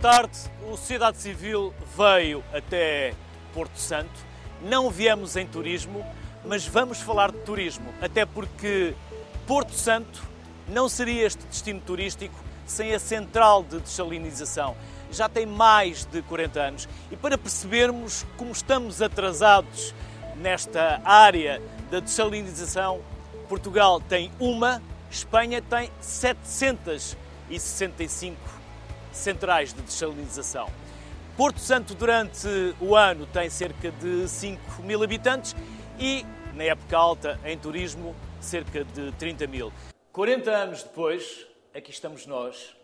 Tarde. O Sociedade Civil veio até Porto Santo. Não viemos em turismo, mas vamos falar de turismo, até porque Porto Santo não seria este destino turístico sem a central de desalinização. Já tem mais de 40 anos e para percebermos como estamos atrasados nesta área da desalinização, Portugal tem uma, Espanha tem 765 centrais de desalinização. Porto Santo, durante o ano, tem cerca de 5 mil habitantes e, na época alta, em turismo, cerca de 30 mil. 40 anos depois, aqui estamos nós.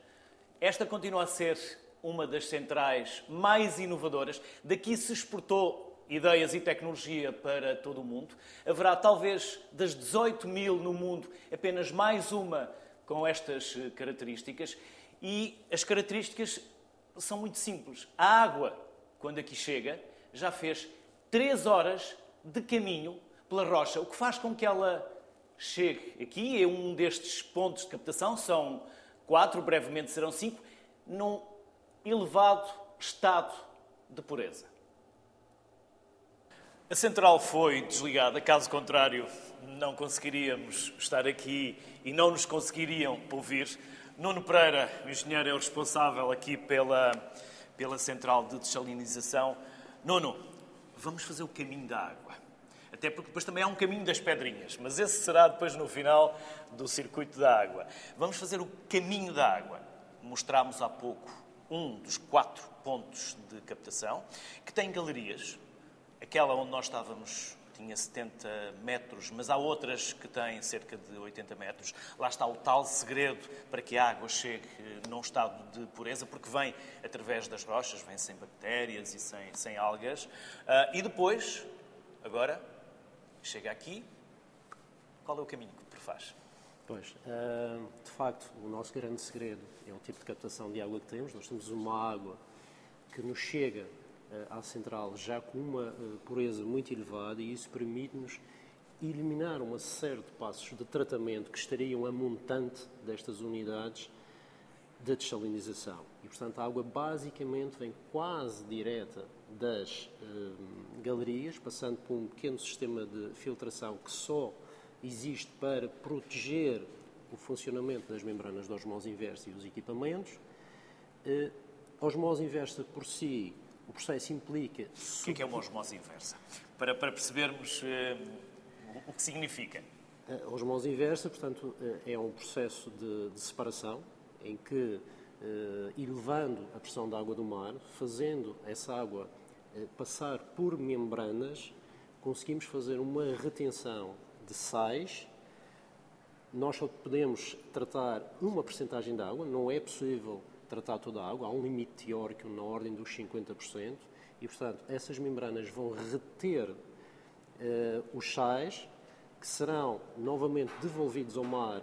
Esta continua a ser uma das centrais mais inovadoras. Daqui se exportou ideias e tecnologia para todo o mundo. Haverá talvez das 18 mil no mundo apenas mais uma com estas características. E as características são muito simples. A água, quando aqui chega, já fez 3 horas de caminho pela rocha, o que faz com que ela chegue aqui, é um destes pontos de captação, são quatro, brevemente serão cinco, num elevado estado de pureza. A central foi desligada, caso contrário, não conseguiríamos estar aqui e não nos conseguiriam ouvir. Nuno Pereira, o engenheiro, é o responsável aqui pela, pela central de desalinização. Nuno, vamos fazer o caminho da água. Até porque depois também há um caminho das pedrinhas, mas esse será depois no final do circuito da água. Vamos fazer o caminho da água. Mostramos há pouco um dos quatro pontos de captação, que tem galerias. Aquela onde nós estávamos tinha 70 metros, mas há outras que têm cerca de 80 metros. Lá está o tal segredo para que a água chegue num estado de pureza, porque vem através das rochas, vem sem bactérias e sem, sem algas. Uh, e depois, agora, chega aqui. Qual é o caminho que prefaz? Pois, uh, de facto, o nosso grande segredo é o tipo de captação de água que temos. Nós temos uma água que nos chega à central já com uma eh, pureza muito elevada e isso permite-nos eliminar uma série de passos de tratamento que estariam a montante destas unidades da desalinização. E, portanto, a água basicamente vem quase direta das eh, galerias, passando por um pequeno sistema de filtração que só existe para proteger o funcionamento das membranas da osmose inversa e os equipamentos. Eh, osmose inversa por si o processo implica. O que é, que é uma osmose inversa? Para, para percebermos uh, o que significa. A osmose inversa, portanto, eh, é um processo de, de separação em que, uh, elevando a pressão da água do mar, fazendo essa água uh, passar por membranas, conseguimos fazer uma retenção de sais. Nós só podemos tratar uma percentagem de água, não é possível tratar toda a água, há um limite teórico na ordem dos 50%, e, portanto, essas membranas vão reter uh, os sais, que serão novamente devolvidos ao mar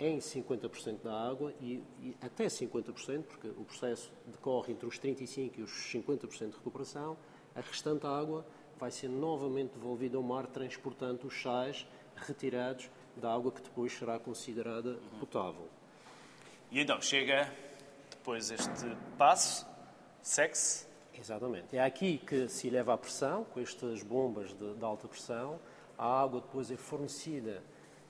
em 50% da água e, e, até 50%, porque o processo decorre entre os 35% e os 50% de recuperação, a restante água vai ser novamente devolvida ao mar, transportando os sais retirados da água que depois será considerada potável. E então chega depois este passo, segue-se. Exatamente. É aqui que se eleva a pressão, com estas bombas de, de alta pressão. A água depois é fornecida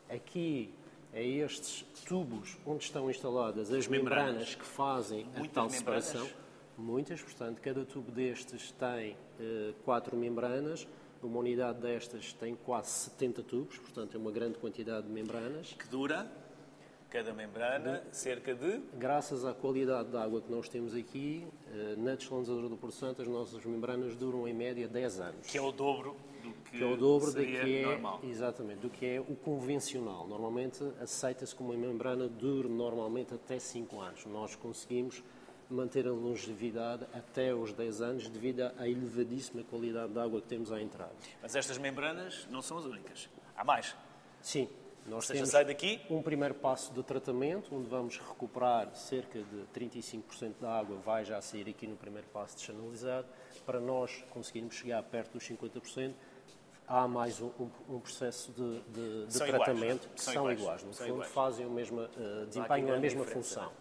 aqui a estes tubos onde estão instaladas as membranas, membranas que fazem a tal separação. Muitas, portanto, cada tubo destes tem eh, quatro membranas. Uma unidade destas tem quase 70 tubos, portanto, é uma grande quantidade de membranas. Que dura? Cada membrana, cerca de? Graças à qualidade da água que nós temos aqui, eh, na desalinizadora do Porto Santo, as nossas membranas duram em média 10 anos. Que é o dobro do que, que é o dobro que é, normal. Exatamente, do que é o convencional. Normalmente aceita-se que uma membrana dure normalmente até 5 anos. Nós conseguimos manter a longevidade até os 10 anos devido à elevadíssima qualidade da água que temos à entrada. Mas estas membranas não são as únicas. Há mais? Sim, nós seja, temos sai daqui. um primeiro passo de tratamento, onde vamos recuperar cerca de 35% da água, vai já sair aqui no primeiro passo desanalisado. Para nós conseguirmos chegar perto dos 50%, há mais um, um, processo de, de, de tratamento iguais. que são, são iguais. No são fundo, iguais. fazem o mesmo, uh, desempenham a mesma função.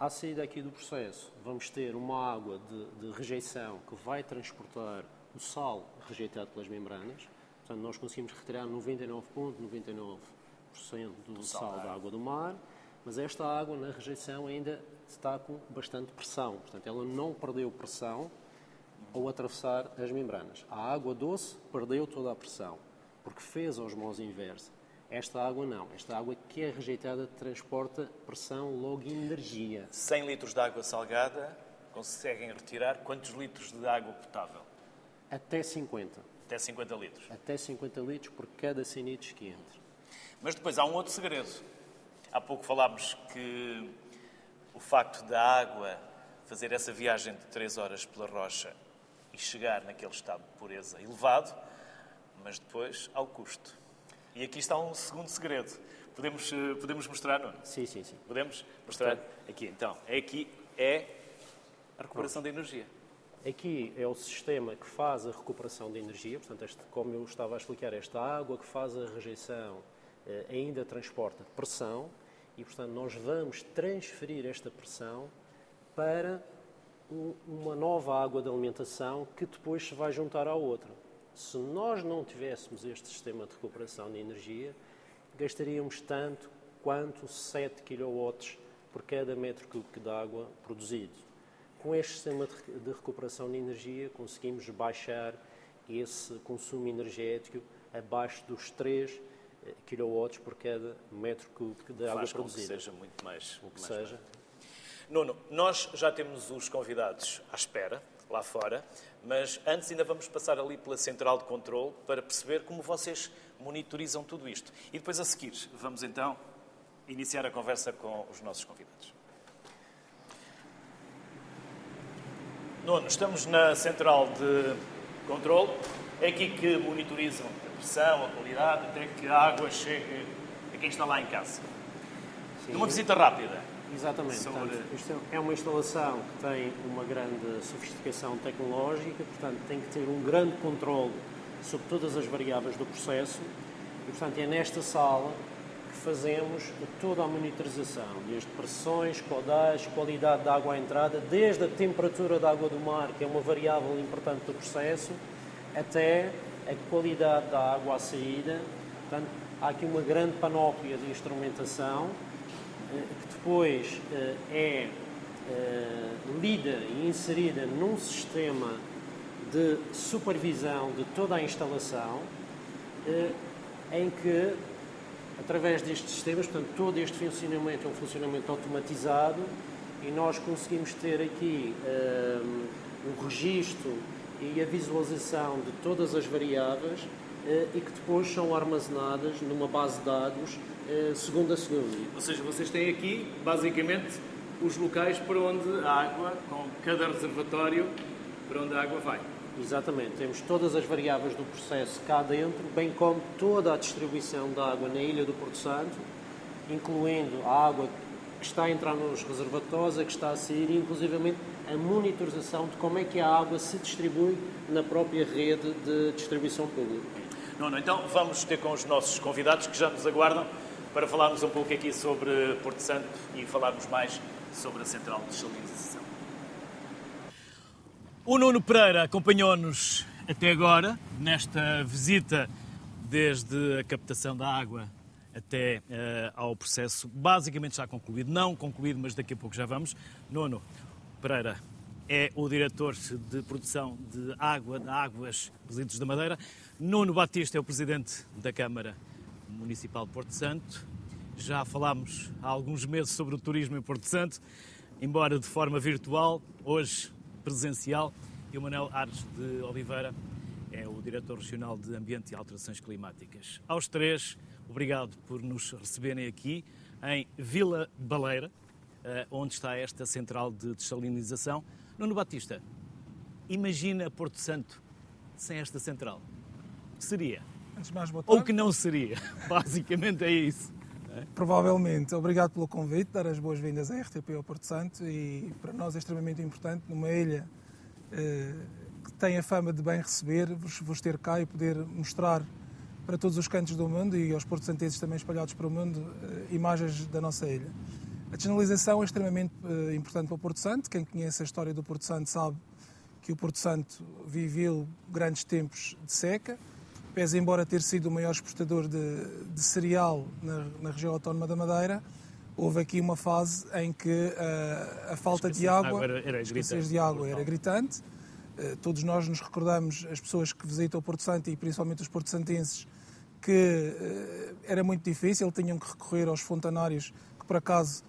à saída aqui do processo, vamos ter uma água de, de rejeição que vai transportar o sal rejeitado pelas membranas. Portanto, nós conseguimos retirar 99,99% ,99 do sal da água do mar, mas esta água na rejeição ainda está com bastante pressão. Portanto, ela não perdeu pressão ao atravessar as membranas. A água doce perdeu toda a pressão, porque fez a osmose inversa. Esta água não. Esta água que é rejeitada transporta pressão, logo energia. 100 litros de água salgada conseguem retirar quantos litros de água potável? Até 50. Até 50 litros. Até 50 litros por cada 100 litros que entra. Mas depois há um outro segredo. Há pouco falámos que o facto da água fazer essa viagem de 3 horas pela rocha e chegar naquele estado de pureza elevado, mas depois ao custo. E aqui está um segundo segredo. Podemos, eh, podemos mostrar, não? Sim, sim, sim. Podemos mostrar? Aqui, então. É aqui é a recuperação da energia. Aqui é o sistema que faz a recuperação de energia, portanto, este, como eu estava a explicar, esta água que faz a rejeição ainda transporta pressão e, portanto, nós vamos transferir esta pressão para uma nova água de alimentação que depois se vai juntar à outra. Se nós não tivéssemos este sistema de recuperação de energia, gastaríamos tanto quanto 7 kW por cada metro cúbico de água produzido. Com este sistema de recuperação de energia, conseguimos baixar esse consumo energético abaixo dos 3 eh, kW por cada metro cúbico de água Faz produzida. Com que seja muito mais. O que mais seja. Nuno, nós já temos os convidados à espera, lá fora, mas antes ainda vamos passar ali pela central de controle para perceber como vocês monitorizam tudo isto. E depois a seguir, vamos então iniciar a conversa com os nossos convidados. Nuno, estamos na central de controle. É aqui que monitorizam pressão, a qualidade, até que a água chegue a quem está lá em casa. Sim. Numa visita rápida, Exatamente. Sobre- Portanto, isto é uma instalação que tem uma grande sofisticação tecnológica, portanto, tem que ter um grande controle sobre todas as variáveis do processo e, portanto, é nesta sala que fazemos toda a monitorização, desde pressões, caudais, qualidade da água à entrada, desde a temperatura da água do mar, que é uma variável importante do processo, até a qualidade da água à saída. Portanto, há aqui uma grande panóplia de instrumentação eh, que depois eh, é eh, lida e inserida num sistema de supervisão de toda a instalação, em que, através destes sistemas, portanto, todo este funcionamento é um funcionamento automatizado e nós conseguimos ter aqui o registro e a visualização de todas as variáveis eh, e que depois são armazenadas numa base de dados eh, segundo a segundo. Ou seja, vocês têm aqui, basicamente, os locais para onde a água, com cada reservatório, para onde a água vai. Exatamente, temos todas as variáveis do processo cá dentro, bem como toda a distribuição da água na ilha do Porto Santo, incluindo a água que está a entrar nos reservatórios, a que está a sair, inclusivamente a monitorização de como é que a água se distribui na própria rede de distribuição pública. Não, então vamos ter com os nossos convidados que já nos aguardam para falarmos um pouco aqui sobre Porto Santo e falarmos mais sobre a central de salinização. O Nuno Pereira acompanhou-nos até agora nesta visita desde a captação da água até eh, ao processo basicamente já concluído. Não concluído, mas daqui a pouco já vamos. Nuno Pereira é o diretor de produção de água, de águas, resíduos da Madeira. Nuno Batista é o presidente da Câmara Municipal de Porto Santo. Já falámos há alguns meses sobre o turismo em Porto Santo, embora de forma virtual, hoje presencial. E o Manuel Ares de Oliveira é o diretor regional de Ambiente e Alterações Climáticas. Aos três, obrigado por nos receberem aqui em Vila Baleira, onde está esta central de desalinização. Nuno Batista, imagina Porto Santo sem esta central. Que seria? Antes mais, boa tarde. Ou que não seria? Basicamente é isso. Provavelmente. Obrigado pelo convite, dar as boas-vindas à RTP ao Porto Santo e para nós é extremamente importante, numa ilha eh, que tem a fama de bem receber, vos, vos ter cá e poder mostrar para todos os cantos do mundo e aos porto-santeses também espalhados pelo mundo eh, imagens da nossa ilha. A desnalização é extremamente uh, importante para o Porto Santo. Quem conhece a história do Porto Santo sabe que o Porto Santo viveu grandes tempos de seca, pese embora ter sido o maior exportador de, de cereal na, na, região autónoma da Madeira, houve aqui uma fase em que uh, a falta de água, era, era de água era gritante. Uh, todos nós nos recordamos, as pessoas que visitam o Porto Santo e principalmente os porto-santenses, que era muito difícil, tinham que recorrer aos fontanários, que por acaso eh,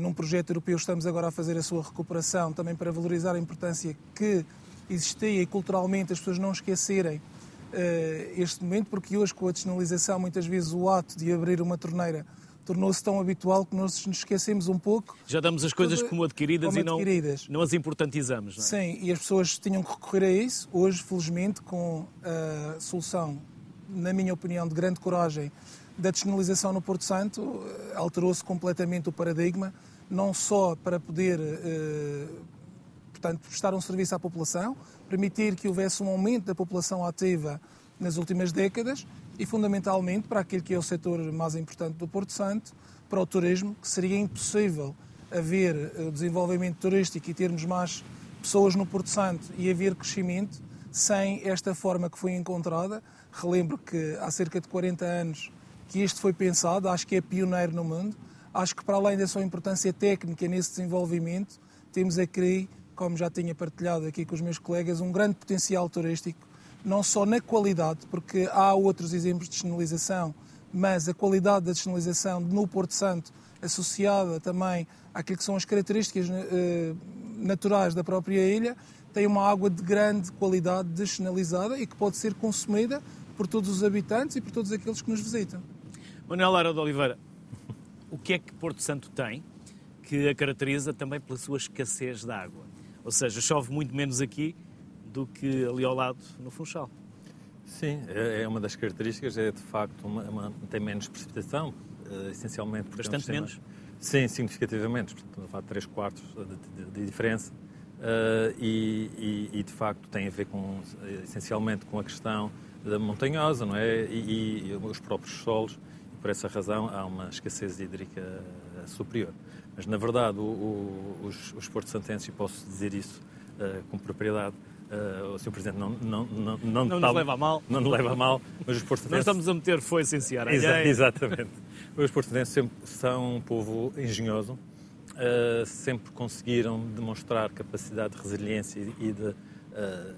num projeto europeu estamos agora a fazer a sua recuperação, também para valorizar a importância que existia e culturalmente as pessoas não esquecerem eh, este momento, porque hoje com a desnalização muitas vezes o ato de abrir uma torneira tornou-se tão habitual que nós nos esquecemos um pouco. Já damos as coisas como adquiridas como e não, adquiridas. não as importantizamos. Não é? Sim, e as pessoas tinham que recorrer a isso. Hoje, felizmente, com a solução, na minha opinião, de grande coragem da despenalização no Porto Santo eh, alterou-se completamente o paradigma, não só para poder eh, portanto, prestar um serviço à população, permitir que houvesse um aumento da população ativa nas últimas décadas e, fundamentalmente, para aquele que é o setor mais importante do Porto Santo, para o turismo, que seria impossível haver eh, desenvolvimento turístico e termos mais pessoas no Porto Santo e haver crescimento sem esta forma que foi encontrada. Relembro que há cerca de 40 anos que isto foi pensado, acho que é pioneiro no mundo. Acho que, para além da sua importância técnica nesse desenvolvimento, temos aqui, como já tinha partilhado aqui com os meus colegas, um grande potencial turístico, não só na qualidade, porque há outros exemplos de sinalização, mas a qualidade da sinalização no Porto Santo, associada também àquilo que são as características eh, naturais da própria ilha, tem uma água de grande qualidade descenalizada e que pode ser consumida por todos os habitantes e por todos aqueles que nos visitam. Manuel Lara de Oliveira, o que é que Porto Santo tem que a caracteriza também pela sua escassez de água? Ou seja, chove muito menos aqui do que ali ao lado no Funchal. Sim, é, é uma das características, é de facto, uma, uma, tem menos precipitação, uh, essencialmente porque Bastante é um menos? Sim, significativamente, portanto, há 3 quartos de, de, de diferença. Uh, e, e, e, de facto tem a ver com, essencialmente com a questão da montanhosa, não é? E, e, os próprios solos por essa razão há uma escassez hídrica eh, superior. Mas, na verdade, o, o, os, os portos santenses, e posso dizer isso uh, com propriedade, uh, o Sr. Presidente não, não, não, não, não nos leva a mal. Não nos leva a mal, mas os portos santenses... Nós estamos a meter foi a Exa exatamente. os portos santenses sempre são um povo engenhoso, uh, sempre conseguiram demonstrar capacidade de resiliência e de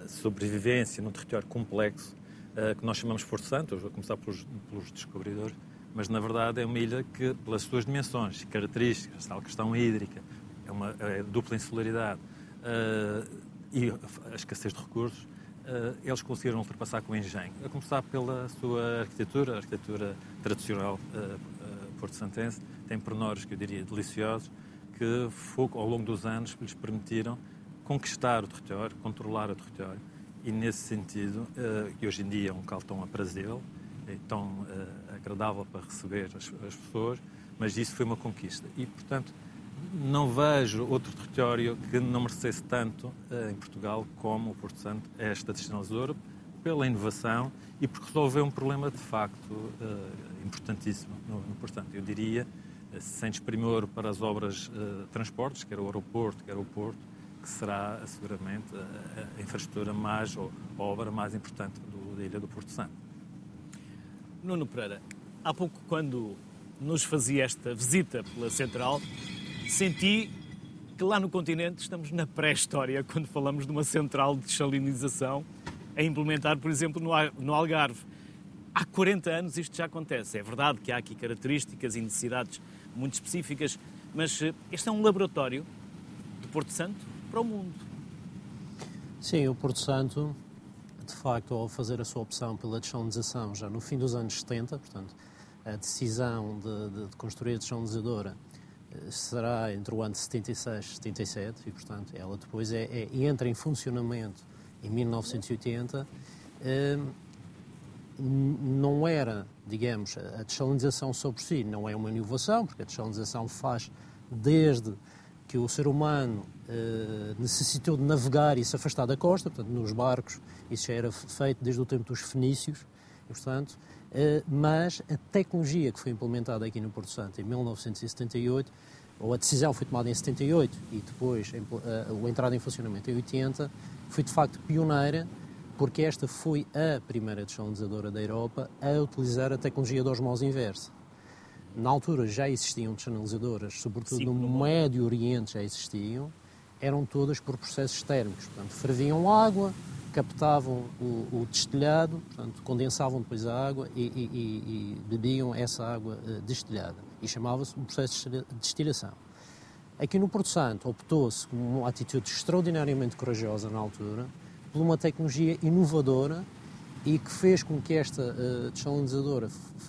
sobrevivência num território complexo, que nós chamamos Porto Santo, a começar pelos, pelos descobridores, mas na verdade é uma ilha que, pelas suas dimensões, características, tal questão hídrica, é uma é dupla insularidade uh, e a escassez de recursos, uh, eles conseguiram ultrapassar com engenho. A começar pela sua arquitetura, a arquitetura tradicional uh, porto-santense, tem pormenores que eu diria deliciosos, que ao longo dos anos lhes permitiram conquistar o território, controlar o território e nesse sentido, que hoje em dia é um caltão aprazível, é tão agradável para receber as, as, pessoas, mas isso foi uma conquista. E, portanto, não vejo outro território que não merecesse tanto uh, em Portugal como o Porto Santo, esta destinalizadora, pela inovação e porque resolveu um problema de facto uh, importantíssimo no, no Porto Santo. Eu diria, sem desprimor para as obras de transportes, quer o aeroporto, quer o porto, que será seguramente a, a infraestrutura mais, ou a obra mais importante do, da ilha do Porto Santo. Nuno Pereira, há pouco, quando nos fazia esta visita pela Central, senti que lá no continente estamos na pré-história quando falamos de uma central de desalinização a implementar, por exemplo, no Algarve. Há 40 anos isto já acontece. É verdade que há aqui características e necessidades muito específicas, mas eh, este é um laboratório de Porto Santo para o mundo. Sim, o Porto Santo de facto, ao fazer a sua opção pela desalinização já no fim dos anos 70, portanto, a decisão de, de, de construir a desalinizadora eh, será entre o ano de 76 e 77 e, portanto, ela depois é, é, entra em funcionamento em 1980. Eh, não era, digamos, a desalinização só por si, não é uma inovação, porque a desalinização faz desde que o ser humano necessitou de navegar e se afastar da costa, portanto, nos barcos, isso já era feito desde o tempo dos fenícios, portanto, eh, mas a tecnologia que foi implementada aqui no Porto Santo em 1978 ou a decisão foi tomada em 78 e depois a, a entrada em funcionamento em 80, foi de facto pioneira porque esta foi a primeira desalinizadora da Europa a utilizar a tecnologia da osmose inversa. Na altura já existiam desalinizadoras, sobretudo Sim, no, no Médio Oriente já existiam, eram todas por processos térmicos. Portanto, ferviam água, captavam o, o destilhado, portanto, condensavam depois a água e, e, e bebiam essa água uh, destilhada. E chamava-se um processo de destilação. Aqui no Porto Santo optou-se, com uma atitude extraordinariamente corajosa na altura, por uma tecnologia inovadora e que fez com que esta uh, desalinizadora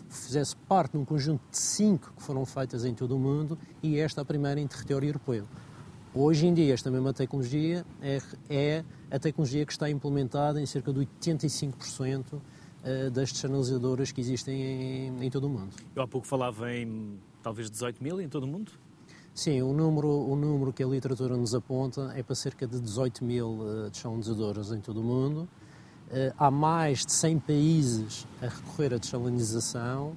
fizesse parte de um conjunto de cinco que foram feitas em todo o mundo e esta a primeira em território europeu. Hoje em dia, esta mesma tecnologia é, é a tecnologia que está implementada em cerca de 85% eh, das desalinizadoras que existem em, em todo o mundo. Eu há pouco falava em talvez 18 mil em todo o mundo? Sim, o número, o número que a literatura nos aponta é para cerca de 18 mil uh, desalinizadoras em todo o mundo. Uh, há mais de 100 países a recorrer à desalinização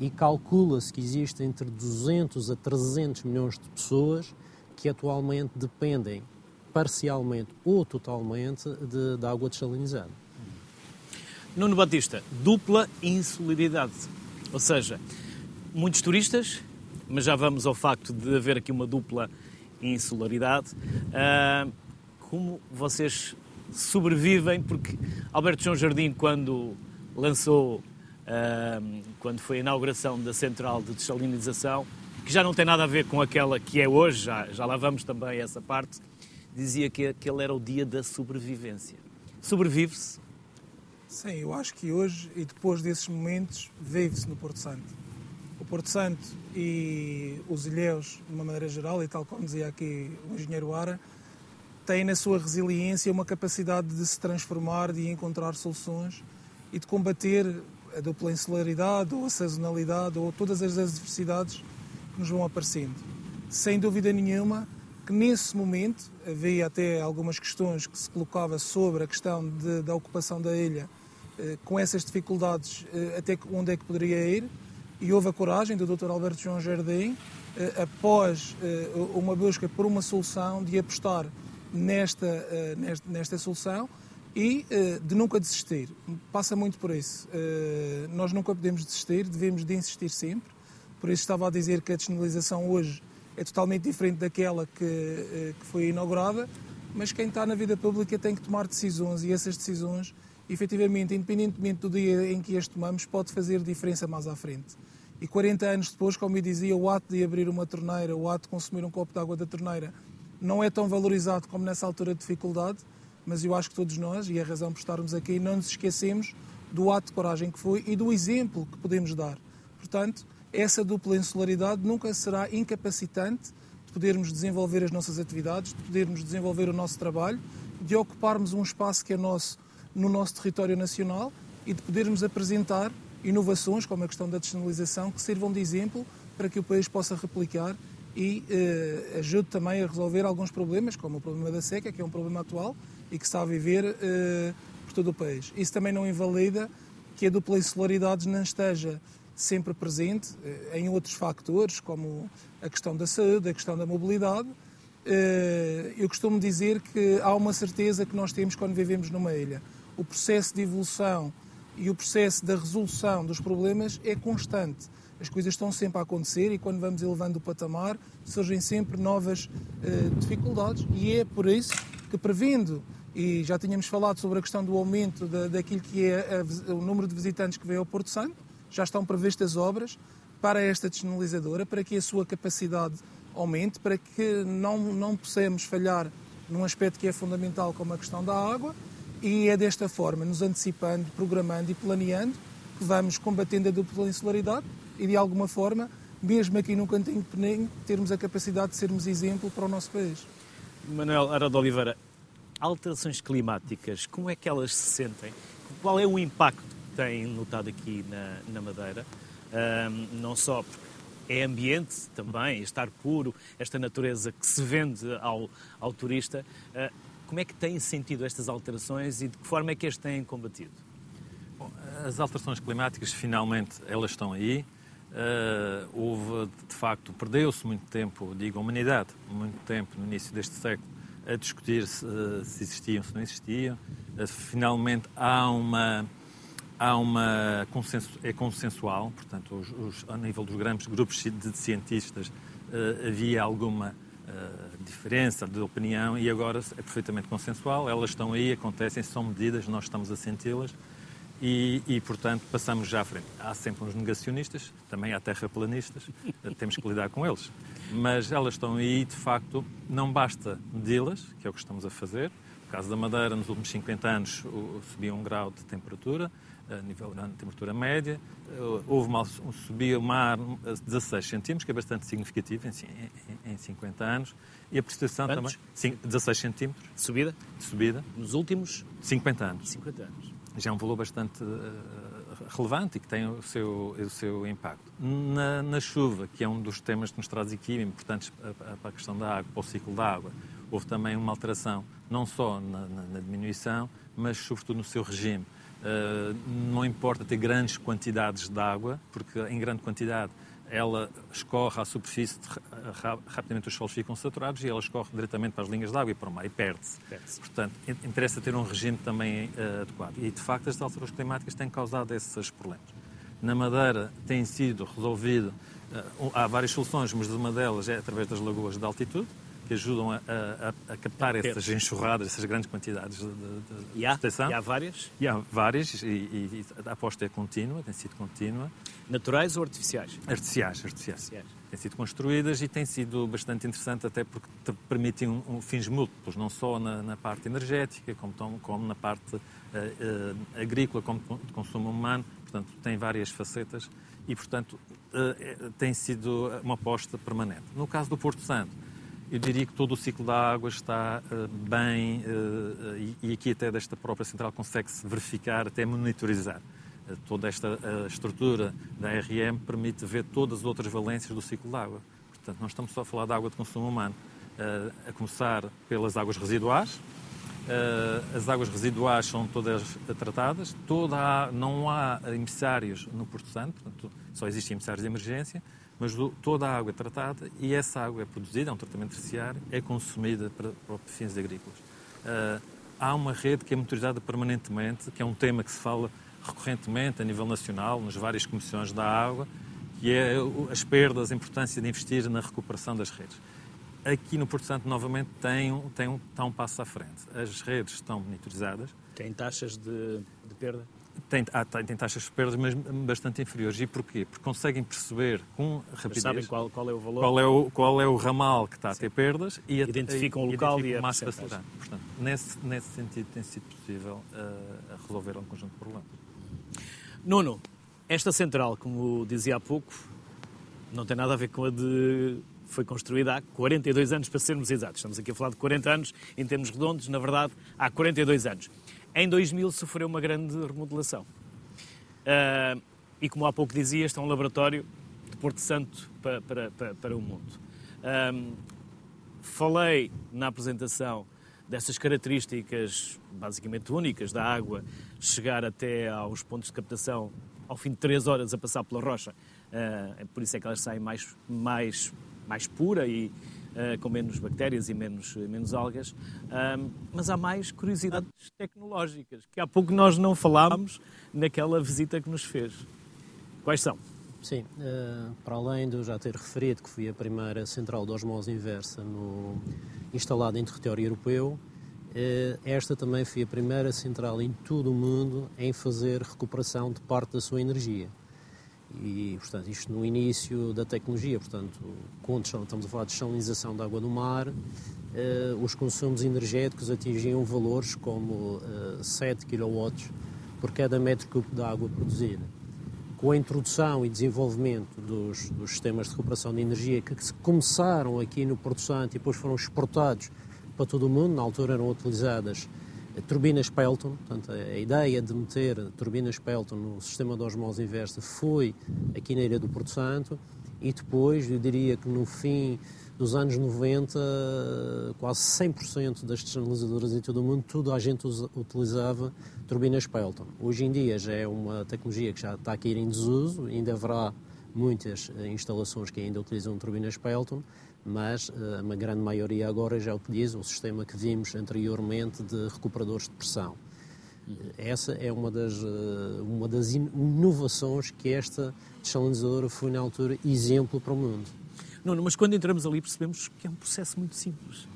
e calcula-se que existe entre 200 a 300 milhões de pessoas que atualmente dependem parcialmente ou totalmente de, de água desalinizada. Nuno Batista, dupla insularidade. Ou seja, muitos turistas, mas já vamos ao facto de haver aqui uma dupla insularidade. Uh, como vocês sobrevivem? Porque Alberto João Jardim, quando lançou, uh, quando foi a inauguração da central de desalinização, que já não tem nada a ver com aquela que é hoje, já, já lá vamos também essa parte, dizia que aquele era o dia da sobrevivência. Sobrevive-se? Sim, eu acho que hoje e depois desses momentos vive-se no Porto Santo. O Porto Santo e os ilhéus, de uma maneira geral, e tal como dizia aqui o engenheiro Ara, têm na sua resiliência uma capacidade de se transformar, de encontrar soluções e de combater a dupla insularidade ou a sazonalidade ou todas as adversidades nos vão aparecendo. Sem dúvida nenhuma que nesse momento havia até algumas questões que se colocava sobre a questão de, da ocupação da ilha, eh, com essas dificuldades, eh, até onde é que poderia ir, e houve a coragem do Dr. Alberto João Jardim, eh, após uma busca por uma solução, de apostar nesta, nesta, nesta solução e de nunca desistir. Passa muito por isso. nós nunca podemos desistir, devemos de insistir sempre por isso estava a dizer que a descentralização hoje é totalmente diferente daquela que, eh, que foi inaugurada, mas quem está na vida pública tem que tomar decisões e essas decisões, efetivamente, independentemente do dia em que as tomamos, pode fazer diferença mais à frente. E 40 anos depois, como eu dizia, o ato de abrir uma torneira, o ato de consumir um copo de água da torneira, não é tão valorizado como nessa altura de dificuldade, mas eu acho que todos nós, e é a razão por estarmos aqui, não nos esquecemos do ato de coragem que foi e do exemplo que podemos dar. Portanto, essa dupla insularidade nunca será incapacitante de podermos desenvolver as nossas atividades, de podermos desenvolver o nosso trabalho, de ocuparmos um espaço que é nosso no nosso território nacional e de podermos apresentar inovações, como a questão da descentralização, que sirvam de exemplo para que o país possa replicar e eh, ajude também a resolver alguns problemas, como o problema da seca, que é um problema atual e que está a viver eh, por todo o país. Isso também não invalida que a dupla insularidade não esteja sempre presente eh, em outros fatores, como a questão da saúde, a questão da mobilidade. Eh, eu costumo dizer que há uma certeza que nós temos quando vivemos numa ilha. O processo de evolução e o processo da resolução dos problemas é constante. As coisas estão sempre a acontecer e quando vamos elevando o patamar surgem sempre novas eh, dificuldades e é por isso que prevendo e já tínhamos falado sobre a questão do aumento da, daquilo que é a, o número de visitantes que vem ao Porto Santo, já estão previstas obras para esta descentralizadora, para que a sua capacidade aumente, para que não, não possamos falhar num aspecto que é fundamental, como a questão da água, e é desta forma, nos antecipando, programando e planeando, que vamos combatendo a dupla insularidade e, de alguma forma, mesmo aqui no Cantinho Peninho, termos a capacidade de sermos exemplo para o nosso país. Manuel Ara de Oliveira, alterações climáticas, como é que elas se sentem? Qual é o impacto tem notado aqui na, na Madeira, não só porque é ambiente também, estar puro, esta natureza que se vende ao, ao turista. Uh, como é que têm sentido estas alterações e de que forma é que as têm combatido? Bom, as alterações climáticas, finalmente, elas estão aí. Uh, houve, de facto, perdeu-se muito tempo, digo, a humanidade, muito tempo no início deste século, a discutir se, se existiam, se não existiam. Uh, finalmente há uma, há uma consenso, é consensual, portanto, os, os, nível dos grandes grupos de cientistas uh, havia alguma diferença de opinião e agora é perfeitamente consensual. Elas estão aí, acontecem, são medidas, nós estamos a senti-las e, e, portanto, passamos já à frente. Há sempre uns negacionistas, também há terraplanistas, temos que lidar com eles. Mas elas estão aí, de facto, não basta medi-las, que é o que estamos a fazer. No caso da Madeira, nos últimos 50 anos subia um grau de temperatura, a nível da temperatura média. Houve mal, subia o mar a 16 centímetros, que é bastante significativo em, em, em 50 anos. E a precipitação também. Sim, 16 centímetros. De subida? De subida. Nos últimos? 50 anos. 50 anos já é um valor bastante uh, relevante e que tem o seu, o seu impacto. Na, na, chuva, que é um dos temas que nos traz aqui, importantes para a questão da água, para o ciclo da água, houve também uma alteração, não só na, na, na diminuição, mas sobretudo no seu regime. Uh, não importa ter grandes quantidades de água, porque em grande quantidade ela escorre à superfície, rapidamente os solos ficam saturados e ela escorre diretamente para as linhas de água e para o mar e perde-se. Perde Portanto, interessa ter um regime também uh, adequado. E, de facto, as alterações climáticas têm causado esses problemas. Na Madeira tem sido resolvido, uh, há várias soluções, mas uma delas é através das lagoas de altitude, que ajudam a, a, a captar essas enxurradas, essas grandes quantidades de, de, de e há, E há várias? E há várias, e, e, a aposta é contínua, tem sido contínua. Naturais ou artificiais? Artificiais, artificiais. artificiais. Têm sido construídas e tem sido bastante interessante até porque permitem um, um, fins múltiplos, não só na, na parte energética, como, como na parte uh, uh, agrícola, como de consumo humano. Portanto, tem várias facetas e, portanto, uh, tem sido uma aposta permanente. No caso do Porto Santo, eu diria que todo o ciclo da água está uh, bem, uh, e, e, aqui até desta própria central consegue-se verificar, até monitorizar. Uh, toda esta estrutura da RM permite ver todas as outras valências do ciclo da água. Portanto, não estamos só a falar de água de consumo humano, a começar pelas águas residuais. as águas residuais são todas tratadas, toda a, não há emissários no Porto Santo, portanto, só existem emissários de emergência mas toda a água é tratada e essa água é produzida, é um tratamento terciário, é consumida para, para fins agrícolas. Uh, há uma rede que é monitorizada permanentemente, que é um tema que se fala recorrentemente a nível nacional, nas várias comissões da água, que é as perdas, a importância de investir na recuperação das redes. Aqui no Porto Santo, novamente, tem, tem está um passo à frente. As redes estão monitorizadas. Tem taxas de, de perda? Tem, há, tem taxas de perdas, mas bastante inferiores. E porquê? Porque conseguem perceber com rapidez sabem qual, qual, é o valor. Qual é o, qual é o ramal que está a ter perdas e identificam o local e a mais facilidade. Portanto, nesse, nesse sentido tem sido possível uh, resolver um conjunto de problemas. Nuno, esta central, como dizia há pouco, não tem nada a ver com a de foi construída há 42 anos, para sermos exatos. Estamos aqui a falar de 40 anos em termos redondos, na verdade, há 42 anos. Em 2000 sofreu uma grande remodelação. Uh, e como há pouco dizia, este é um laboratório de Porto Santo para, para, para, para o mundo. Uh, falei na apresentação dessas características basicamente únicas da água chegar até aos pontos de captação ao fim de três horas a passar pela rocha. Uh, por isso é que elas saem mais, mais, mais pura e, com menos bactérias e menos, menos algas, mas há mais curiosidades tecnológicas, que há pouco nós não falámos naquela visita que nos fez. Quais são? Sim, uh, para além de eu já ter referido que fui a primeira central de osmose inversa no, instalada em território europeu, esta também foi a primeira central em todo o mundo em fazer recuperação de parte da sua energia. E, portanto, isto no início da tecnologia, portanto, quando estamos a falar de desalinização da água do mar, eh, os consumos energéticos atingiam valores como eh, 7 kW por cada metro cúbico de água produzida. Com a introdução e desenvolvimento dos, dos sistemas de recuperação de energia que começaram aqui no Porto Santo e depois foram exportados para todo o mundo, na altura eram utilizadas turbinas Pelton, portanto, a ideia de meter turbinas Pelton no sistema de osmose inversa foi aqui na Ilha do Porto Santo e depois, eu diria que no fim dos anos 90, quase 100% das desalinizadoras em todo o mundo, toda a gente utilizava turbinas Pelton. Hoje em dia já é uma tecnologia que já está a cair em desuso, ainda haverá muitas instalações que ainda utilizam turbinas Pelton, mas uma grande maioria agora já utiliza o sistema que vimos anteriormente de recuperadores de pressão. Essa é uma das, uma das inovações que esta desalinizadora foi, na altura, exemplo para o mundo. Nuno, mas quando entramos ali percebemos que é um processo muito simples.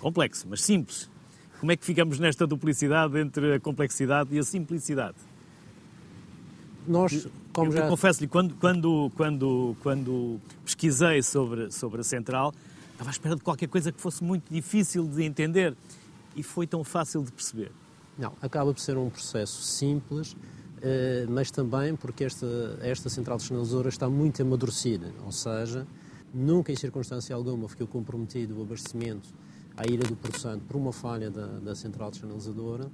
Complexo, mas simples. Como é que ficamos nesta duplicidade entre a complexidade e a simplicidade? Nós, como eu, já... confesso-lhe, quando, quando, quando, quando pesquisei sobre, sobre a central, estava à espera de qualquer coisa que fosse muito difícil de entender e foi tão fácil de perceber. Não, acaba por ser um processo simples, eh, mas também porque esta, esta central descenalizadora está muito amadurecida, ou seja, nunca em circunstância alguma ficou comprometido o abastecimento à Ilha do Santo por uma falha da, da central descenalizadora, eh,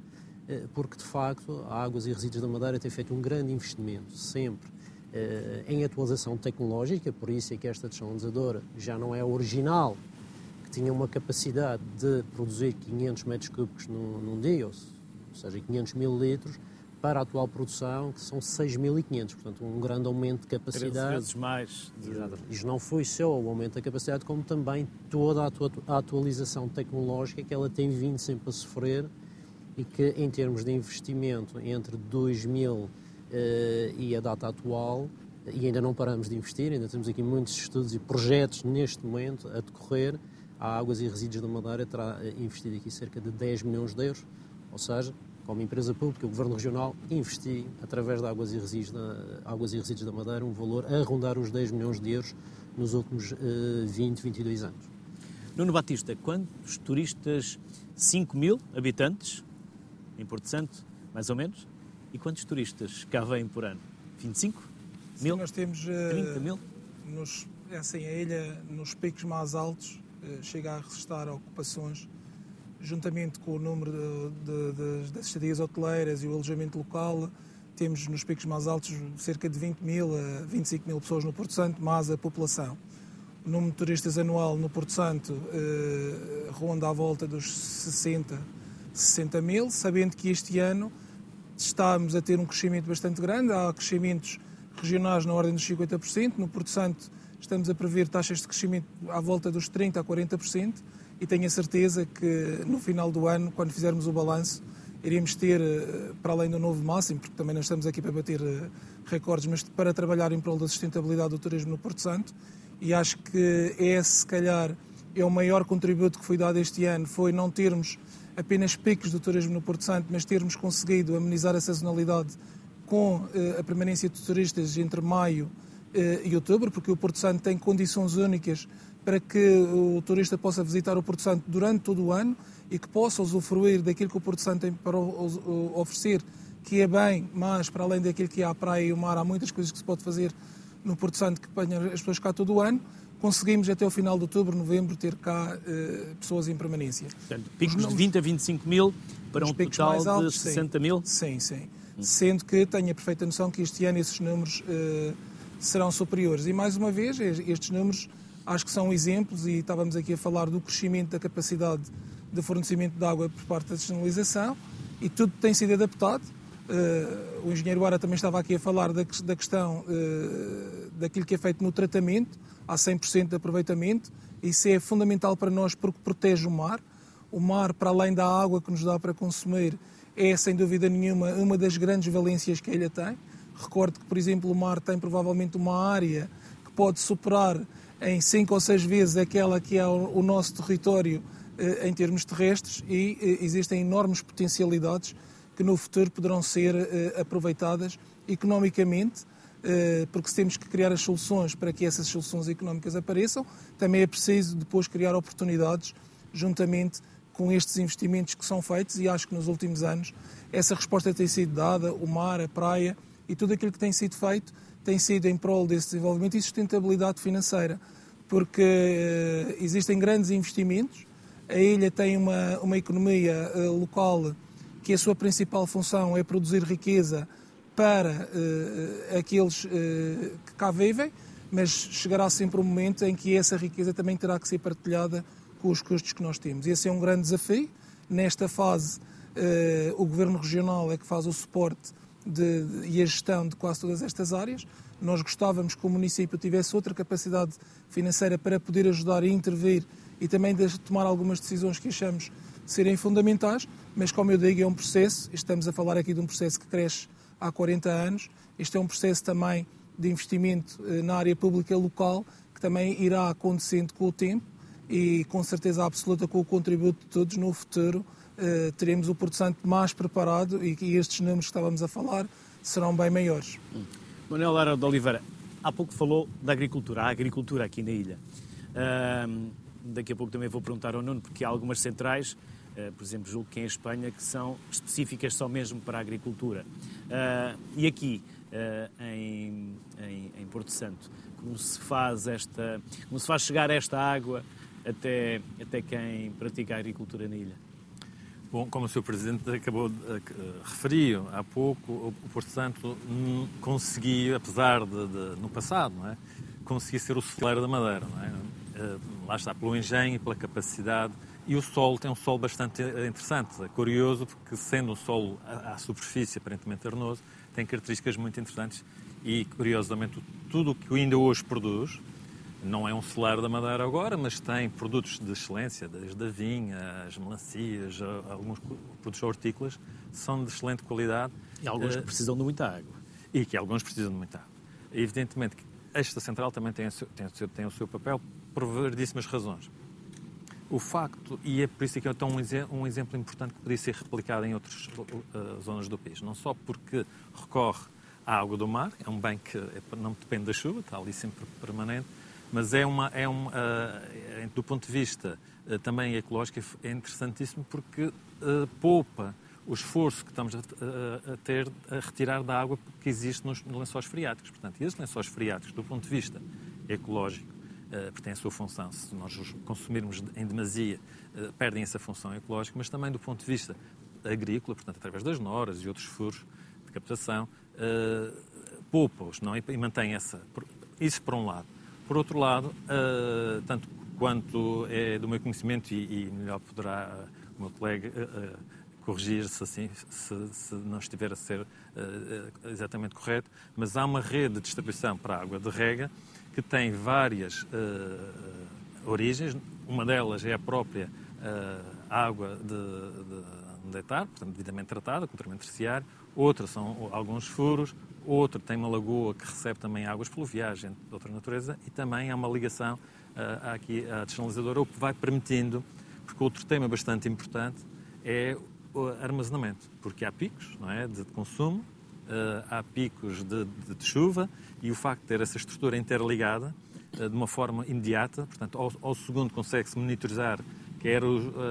porque de facto a Águas e Resíduos da Madeira tem feito um grande investimento, sempre, eh, em atualização tecnológica, por isso é que esta descenalizadora já não é original, que tinha uma capacidade de produzir 500 metros cúbicos num, num dia, ou seja, 500 mil litros, para a atual produção, que são 6.500, portanto, um grande aumento de capacidade. Vezes mais. De... Isto não foi só o aumento da capacidade, como também toda a atualização tecnológica que ela tem vindo sempre a sofrer e que, em termos de investimento entre 2000 uh, eh, e a data atual, e ainda não paramos de investir, ainda temos aqui muitos estudos e projetos neste momento a decorrer, a Águas e Resíduos da Madeira terá eh, investido aqui cerca de 10 milhões de euros, ou seja, como empresa pública, o Governo Regional investiu, através da Águas e Resíduos da, Águas e Resíduos da Madeira, um valor a rondar os 10 milhões de euros nos últimos uh, 20, 22 anos. Nuno Batista, quantos turistas? 5 mil habitantes em Porto Santo, mais ou menos? E quantos turistas cá vêm por ano? 25 Sim, mil? nós temos... Uh, 30 mil? Nos, assim, a ilha, nos picos mais altos, uh, chega a resistar a ocupações juntamente com o número de, de, de, das estadias hoteleiras e o alojamento local, temos nos picos mais altos cerca de 20 mil a 25 mil pessoas no Porto Santo, mais a população. O número de turistas anual no Porto Santo eh, ronda à volta dos 60, 60 mil, sabendo que este ano estamos a ter um crescimento bastante grande, há crescimentos regionais na ordem dos 50%, no Porto Santo estamos a prever taxas de crescimento à volta dos 30% a 40%, e tenho a certeza que no final do ano, quando fizermos o balanço, iríamos ter, eh, para além do novo máximo, porque também nós estamos aqui para bater eh, recordes, mas para trabalhar em prol da sustentabilidade do turismo no Porto Santo, e acho que esse, se calhar, é o maior contributo que foi dado este ano, foi não termos apenas picos do turismo no Porto Santo, mas termos conseguido amenizar a sazonalidade com eh, a permanência de turistas entre maio e outubro, porque o Porto Santo tem condições únicas para que o turista possa visitar o Porto Santo durante todo o ano e que possa usufruir daquilo que o Porto Santo tem para oferecer, que é bem, mas para além daquilo que é a praia e o mar, há muitas coisas que se pode fazer no Porto Santo que apanham as pessoas cá todo o ano. Conseguimos até o final de outubro, novembro, ter cá uh, pessoas em permanência. Portanto, picos de 20 a 25 mil para um total altos, de 60 sim. mil? Sim, sim. Hum. Sendo que tenho a perfeita noção que este ano esses números uh, serão superiores. E mais uma vez, estes números acho que são exemplos, e estávamos aqui a falar do crescimento da capacidade de fornecimento de água por parte da descentralização, e tudo tem sido adaptado. Uh, o engenheiro Ara também estava aqui a falar da, da questão uh, daquilo que é feito no tratamento, há 100% de aproveitamento, isso é fundamental para nós porque protege o mar. O mar, para além da água que nos dá para consumir, é sem dúvida nenhuma uma das grandes valências que a ilha tem. Recordo que, por exemplo, o mar tem provavelmente uma área que pode superar em cinco ou seis vezes aquela que é o nosso território eh, em termos terrestres e existem enormes potencialidades que no futuro poderão ser eh, aproveitadas economicamente, porque se temos que criar as soluções para que essas soluções económicas apareçam, também é preciso depois criar oportunidades juntamente com estes investimentos que são feitos e acho que nos últimos anos essa resposta tem sido dada, o mar, a praia e tudo aquilo que tem sido feito tem sido em prol desse desenvolvimento e sustentabilidade financeira, porque uh, existem grandes investimentos, a ilha tem uma, uma economia local que a sua principal função é produzir riqueza para uh, aqueles que cá vivem, mas chegará sempre um momento em que essa riqueza também terá que ser partilhada com os custos que nós temos. Esse é um grande desafio. Nesta fase, o Governo Regional é que faz o suporte de, e a gestão de quase todas estas áreas. Nós gostávamos que o município tivesse outra capacidade financeira para poder ajudar e intervir e também de tomar algumas decisões que achamos serem fundamentais, mas como eu digo, é um processo, estamos a falar aqui de um processo que cresce há 40 anos, este é um processo também de investimento eh, na área pública local, que também irá acontecendo com o tempo e com certeza absoluta com o contributo de todos no futuro eh, teremos o Porto mais preparado e estes números que estávamos a falar serão bem maiores. Manuel Lara de Oliveira, há pouco falou da agricultura, a agricultura aqui na ilha. Daqui a pouco também vou perguntar ao Nuno, porque há algumas centrais, por exemplo, julgo que em Espanha, que são específicas só mesmo para a agricultura. Uh, e aqui, uh, em, em, Porto Santo, como se faz esta, como se faz chegar esta água até, até quem pratica a agricultura na ilha? Bom, como o Sr. Presidente acabou de uh, referir há pouco, o Porto Santo conseguiu, apesar de, de, no passado, não é? conseguir ser o celeiro da Madeira. Não é? Uh, lá está, pelo engenho e pela capacidade. E o solo tem um solo bastante interessante. É curioso, porque sendo um solo à, à superfície aparentemente arenoso, tem características muito interessantes e, curiosamente, tudo o que ainda hoje produz, não é um celular da Madeira agora, mas tem produtos de excelência, desde a vinha, as melancias, alguns produtos hortícolas, são de excelente qualidade. E alguns que eh, precisam de muita água. E que alguns precisam de muita água. Evidentemente que esta central também tem o seu, tem o seu, tem o seu papel por variedíssimas razões. O facto, e é por isso que é tão um, exemplo importante que podia ser replicado em outras uh, zonas do país, não só porque recorre à água do mar, é um bem que é, não depende da chuva, está ali sempre permanente, mas é uma, é uh, do ponto de vista uh, também ecológico, é interessantíssimo porque uh, poupa o esforço que estamos a, a, a, ter a retirar da água que existe nos, lençóis freáticos. Portanto, esses lençóis freáticos, do ponto de vista ecológico, porque têm a sua função, se nós os consumirmos em demasia, uh, perdem essa função ecológica, mas também do ponto de vista agrícola, portanto, através das noras e outros furos de captação, uh, poupa-os não? e, e mantém essa. Isso por um lado. Por outro lado, tanto quanto é do meu conhecimento, e, melhor poderá o meu colega corrigir-se assim, se, se, não estiver a ser uh, exatamente correto, mas há uma rede de distribuição para a água de rega que tem várias origens. Uma delas é a própria água de, de, de deitar, portanto, devidamente tratada, com tratamento terciário. Outra são alguns furos, Outro tem uma lagoa que recebe também águas pluviais de outra natureza e também há uma ligação uh, aqui à descenalizadora, o que vai permitindo, porque outro tema bastante importante é o armazenamento, porque há picos não é, de consumo, há picos de, de, de, chuva e o facto de ter essa estrutura interligada uh, de uma forma imediata, portanto, ao, ao segundo consegue-se monitorizar quer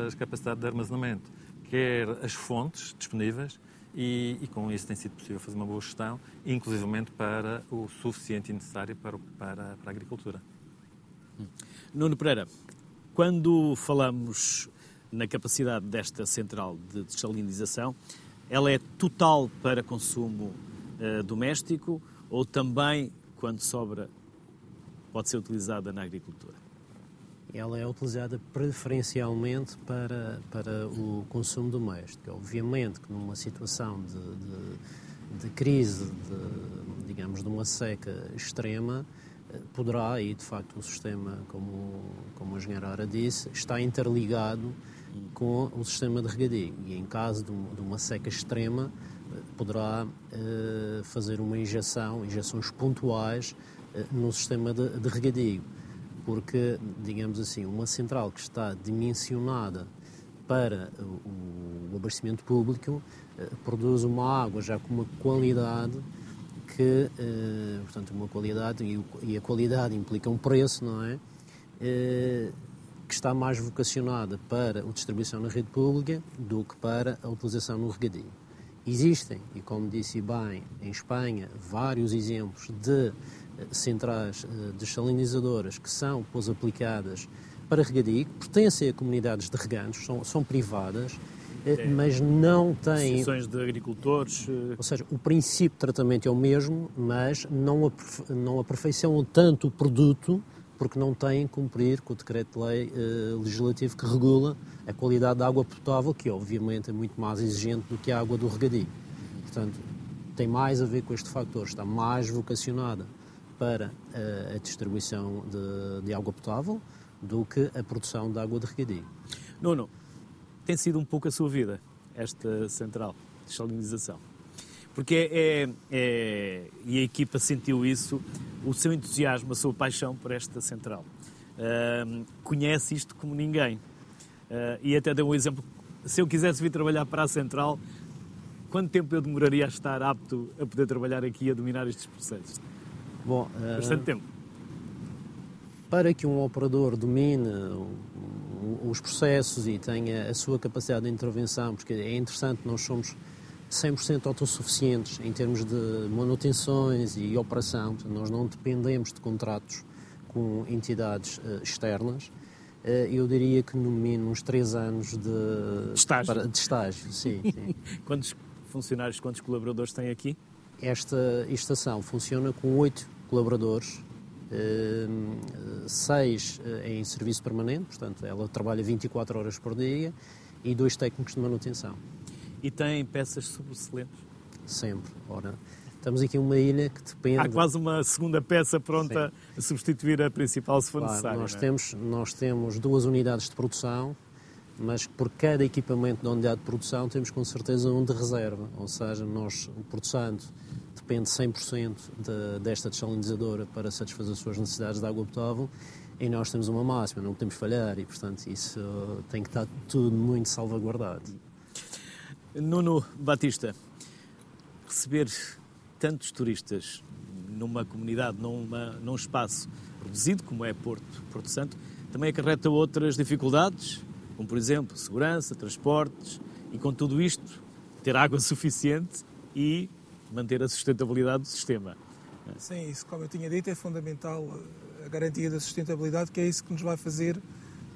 as capacidades de armazenamento, quer as fontes disponíveis e, e, com isso tem sido possível fazer uma boa gestão, inclusivamente para o suficiente e necessário para, para, para a agricultura. Nuno Pereira, quando falamos na capacidade desta central de desalinização, ela é total para consumo uh, doméstico ou também, quando sobra, pode ser utilizada na agricultura? ela é utilizada preferencialmente para, para o consumo doméstico. Obviamente que numa situação de, de, de crise, de, digamos, de uma seca extrema, eh, poderá, e de facto o sistema, como, como a engenheira Ara disse, está interligado com o sistema de regadio. E em caso de, uma seca extrema, eh, poderá uh, fazer uma injeção, injeções pontuais uh, no sistema de, de regadio porque, digamos assim, uma central que está dimensionada para o, abastecimento público eh, produz uma água já com uma qualidade que, eh, portanto, uma qualidade, e, a qualidade implica um preço, não é? Eh, que está mais vocacionada para a distribuição na rede pública do que para a utilização no regadio. Existem, e como disse bem, em Espanha, vários exemplos de centrais eh, desalinizadoras que são depois aplicadas para regadio, que pertencem a comunidades de regantes, são, são privadas, é, mas não têm... Associações de agricultores... Eh, Ou seja, o princípio de tratamento é o mesmo, mas não aperfeiçoam tanto o produto porque não têm cumprir com o decreto-lei eh, legislativo que regula a qualidade da água potável, que obviamente é muito mais exigente do que a água do regadio. Portanto, tem mais a ver com este fator, está mais vocacionada para a, a distribuição de, de, água potável do que a produção de água de regadio. Nuno, tem sido um pouco a sua vida esta central de salinização? Porque é, é, e a equipa sentiu isso, o seu entusiasmo, a sua paixão por esta central. Uh, conhece isto como ninguém. Uh, e até deu um exemplo, se eu quisesse vir trabalhar para a central, quanto tempo eu demoraria a estar apto a poder trabalhar aqui e a dominar estes processos? Bom, uh, Bastante tempo. Para que um operador domine os processos e tenha a sua capacidade de intervenção, porque é interessante, nós somos 100% autossuficientes em termos de manutenções e operação, nós não dependemos de contratos com entidades uh, externas. Uh, eu diria que no mínimo uns 3 anos de estágio. Para, de estágio sim, sim. quantos funcionários, quantos colaboradores tem aqui? Esta estação funciona com 8 colaboradores, 6 uh, em serviço permanente, portanto ela trabalha 24 horas por dia, e dois técnicos de manutenção e tem peças subexcelentes? Sempre. Ora, estamos aqui uma ilha que depende... Há quase uma segunda peça pronta Sim. a substituir a principal se for claro, necessário. Nós, é? temos, nós temos duas unidades de produção, mas por cada equipamento da unidade de produção temos com certeza um de reserva. Ou seja, nós, o produzando depende 100% de, desta desalinizadora para satisfazer as suas necessidades de água potável e nós temos uma máxima, não podemos falhar e, portanto, isso tem que estar tudo muito salvaguardado. Nuno Batista, receber tantos turistas numa comunidade, numa, num espaço reduzido como é Porto, Porto Santo, também acarreta outras dificuldades, como por exemplo segurança, transportes e com tudo isto ter água suficiente e manter a sustentabilidade do sistema. Sim, isso, como eu tinha dito, é fundamental a garantia da sustentabilidade, que é isso que nos vai fazer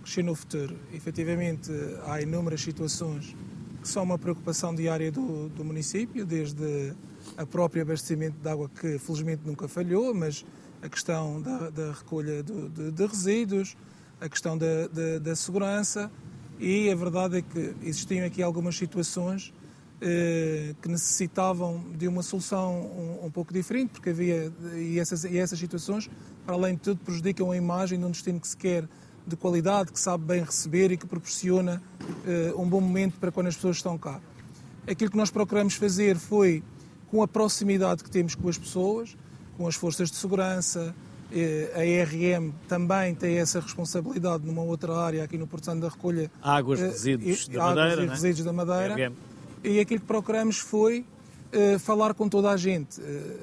crescer no futuro. Efetivamente, há inúmeras situações que são uma preocupação diária do, do município, desde a própria abastecimento de água, que felizmente nunca falhou, mas a questão da, da recolha de, de, resíduos, a questão da, da, da, segurança e a verdade é que existiam aqui algumas situações eh, que necessitavam de uma solução um, um, pouco diferente, porque havia, e essas, e essas situações, para além de tudo, prejudicam a imagem de um destino que se quer de qualidade, que sabe bem receber e que proporciona uh, um bom momento para quando as pessoas estão cá. Aquilo que nós procuramos fazer foi, com a proximidade que temos com as pessoas, com as forças de segurança, uh, a ERM também tem essa responsabilidade numa outra área aqui no Porto Santo da Recolha. Águas, uh, resíduos da Madeira. Águas e é? resíduos da Madeira. E aquilo que procuramos foi falar com toda a gente,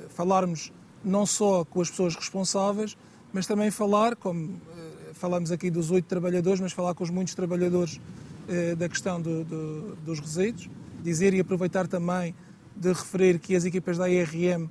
falarmos não só com as pessoas responsáveis, mas também falar, como falamos aqui dos oito trabalhadores, mas falar com os muitos trabalhadores eh, da questão do, do, dos resíduos, dizer e aproveitar também de referir que as equipas da IRM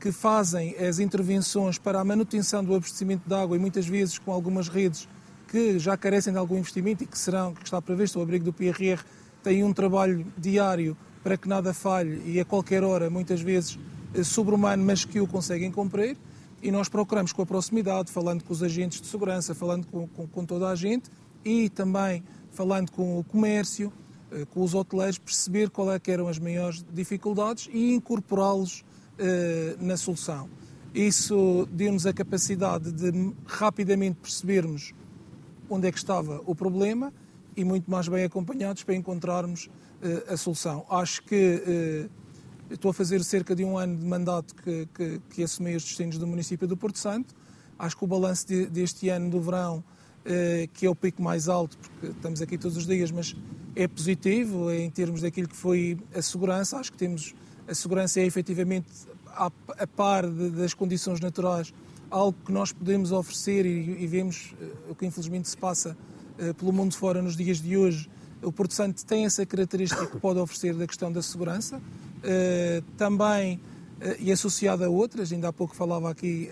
que fazem as intervenções para a manutenção do abastecimento de água e muitas vezes com algumas redes que já carecem de algum investimento e que serão, que está previsto o abrigo do PRR, têm um trabalho diário para que nada falhe e a qualquer hora, muitas vezes eh, sobre-humano, mas que o conseguem cumprir e nós procuramos com a proximidade, falando com os agentes de segurança, falando com, com, com toda a gente e também falando com o comércio, eh, com os hoteleiros, perceber qual é que eram as maiores dificuldades e incorporá-los eh, na solução. Isso deu-nos a capacidade de rapidamente percebermos onde é que estava o problema e muito mais bem acompanhados para encontrarmos eh, a solução. Acho que eh, estou a fazer cerca de um ano de mandato que, que, que assumi os destinos do município do Porto Santo. Acho que o balanço de, deste ano do verão, eh, que é o pico mais alto, porque estamos aqui todos os dias, mas é positivo em termos daquilo que foi a segurança. Acho que temos a segurança é efetivamente a, a par de, das condições naturais algo que nós podemos oferecer e, e vemos eh, o que infelizmente se passa eh, pelo mundo fora nos dias de hoje. O Porto Santo tem essa característica que pode oferecer da questão da segurança. Eh, também, uh, e associada a outras, ainda há pouco falava aqui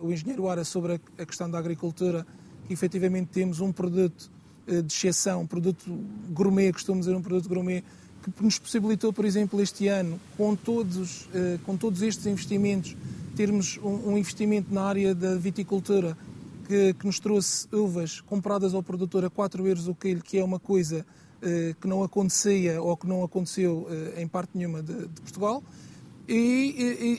uh, o engenheiro Ara sobre a, questão da agricultura, que efetivamente temos um produto de exceção, um produto gourmet, costumo dizer um produto gourmet, que nos possibilitou, por exemplo, este ano, com todos, com todos estes investimentos, termos um, investimento na área da viticultura que, que, nos trouxe uvas compradas ao produtor a 4 euros o quilo, que é uma coisa eh, que não acontecia ou que não aconteceu eh, em parte nenhuma de, de Portugal. E,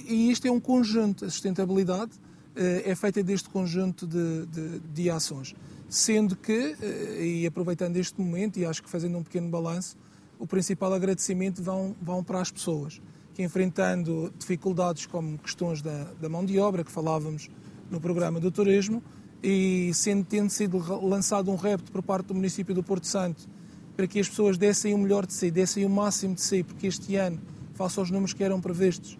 e, e, isto é um conjunto, a sustentabilidade é feita deste conjunto de, de, de ações. Sendo que, e aproveitando este momento, e acho que fazendo um pequeno balanço, o principal agradecimento vão, vão para as pessoas que, enfrentando dificuldades como questões da, da mão de obra, que falávamos no programa do turismo, e sendo, tendo sido lançado um repto por parte do município do Porto Santo para que as pessoas dessem o melhor de si, dessem o máximo de si, porque este ano, face aos números que eram previstos,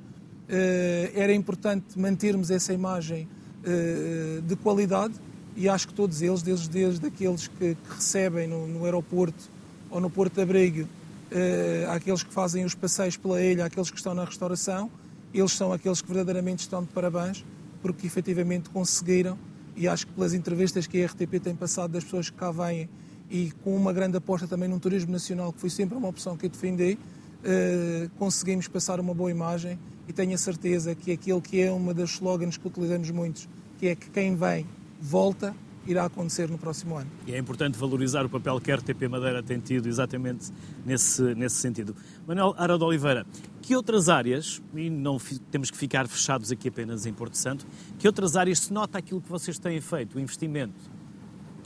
eh, era importante mantermos essa imagem eh, de qualidade e acho que todos eles, desde, desde aqueles que, que recebem no, no, aeroporto ou no Porto de Abrigo, eh, aqueles que fazem os passeios pela ilha, aqueles que estão na restauração, eles são aqueles que verdadeiramente estão de parabéns porque efetivamente conseguiram e acho que pelas entrevistas que a RTP tem passado das pessoas que cá vêm e com uma grande aposta também num turismo nacional, que foi sempre uma opção que eu defendi, eh, conseguimos passar uma boa imagem e tenho a certeza que aquilo que é uma das slogans que utilizamos muitos, que é que quem vem volta, irá acontecer no próximo ano. E é importante valorizar o papel que a RTP Madeira tem tido exatamente nesse, nesse sentido. Manuel Ara de Oliveira, que outras áreas, e não temos que ficar fechados aqui apenas em Porto Santo, que outras áreas se nota aquilo que vocês têm feito, o investimento?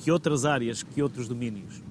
Que outras áreas, que outros domínios?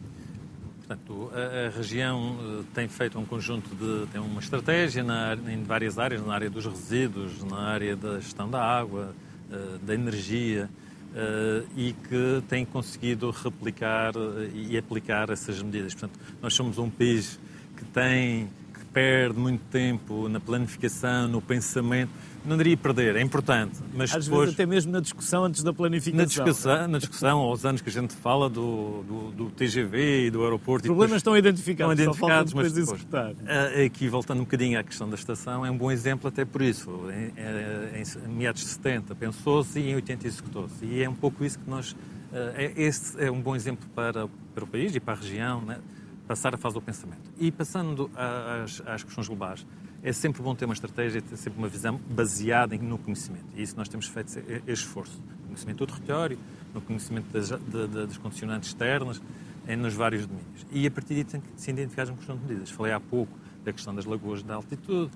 Portanto, a, a, região eh, tem feito um conjunto de. tem uma estratégia na, em várias áreas, na área dos resíduos, na área da gestão da água, eh, da energia, Uh, e que tem conseguido replicar e aplicar essas medidas. Portanto, nós somos um país que tem, que perde muito tempo na planificação, no pensamento não diria perder, é importante. Mas Às depois, vezes até mesmo na discussão antes da planificação. Na discussão, na discussão aos anos que a gente fala do, do, do TGV e do aeroporto... Os problemas estão identificados, estão identificados mas depois, executar. Aqui, voltando um bocadinho à questão da estação, é um bom exemplo até por isso. Em, em, em meados de 70 pensou-se e em 80 executou-se. E é um pouco isso que nós... É, este é um bom exemplo para, para o país e para a região, né? passar a fase do pensamento. E passando às, às questões globais, é sempre bom ter uma estratégia, ter sempre uma visão baseada no conhecimento. E isso nós temos feito este esforço. No conhecimento do território, no conhecimento das, de, de, das condicionantes externas, em, nos vários domínios. E a partir daí tem que se identificar um conjunto de medidas. Falei há pouco da questão das lagoas de altitude,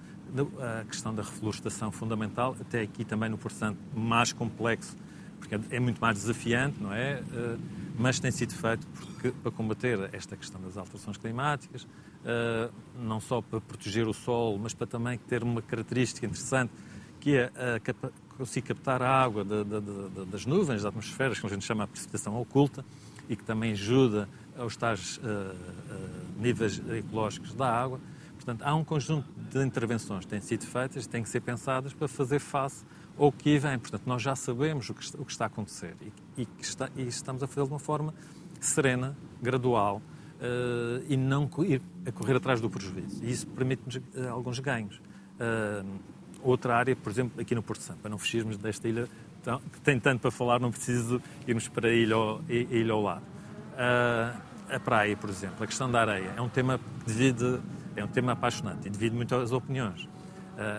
a questão da reflorestação fundamental, até aqui também no Porto mais complexo, porque é muito mais desafiante, não é? Eh, mas tem sido feito porque, para combater esta questão das alterações climáticas, não só para proteger o solo, mas para também ter uma característica interessante, que é uh, conseguir captar a água de, de, de, das nuvens, da atmosfera, que a gente chama a precipitação oculta, e que também ajuda aos tais uh, níveis ecológicos da água. Portanto, há um conjunto de intervenções que têm sido feitas, têm que ser pensadas para fazer face ao que vem. Portanto, nós já sabemos o que está, o que está a acontecer e, e, está, e estamos a fazê-lo de uma forma serena, gradual, uh, e não ir a correr atrás do prejuízo. E isso permite-nos uh, alguns ganhos. Uh, outra área, por exemplo, aqui no Porto Santo, para não fugirmos desta ilha, que tem tanto para falar, não preciso irmos para a ilha a ilha ao lado. a praia, por exemplo, a questão da areia, é um tema que divide, é um tema apaixonante e divide muito as opiniões.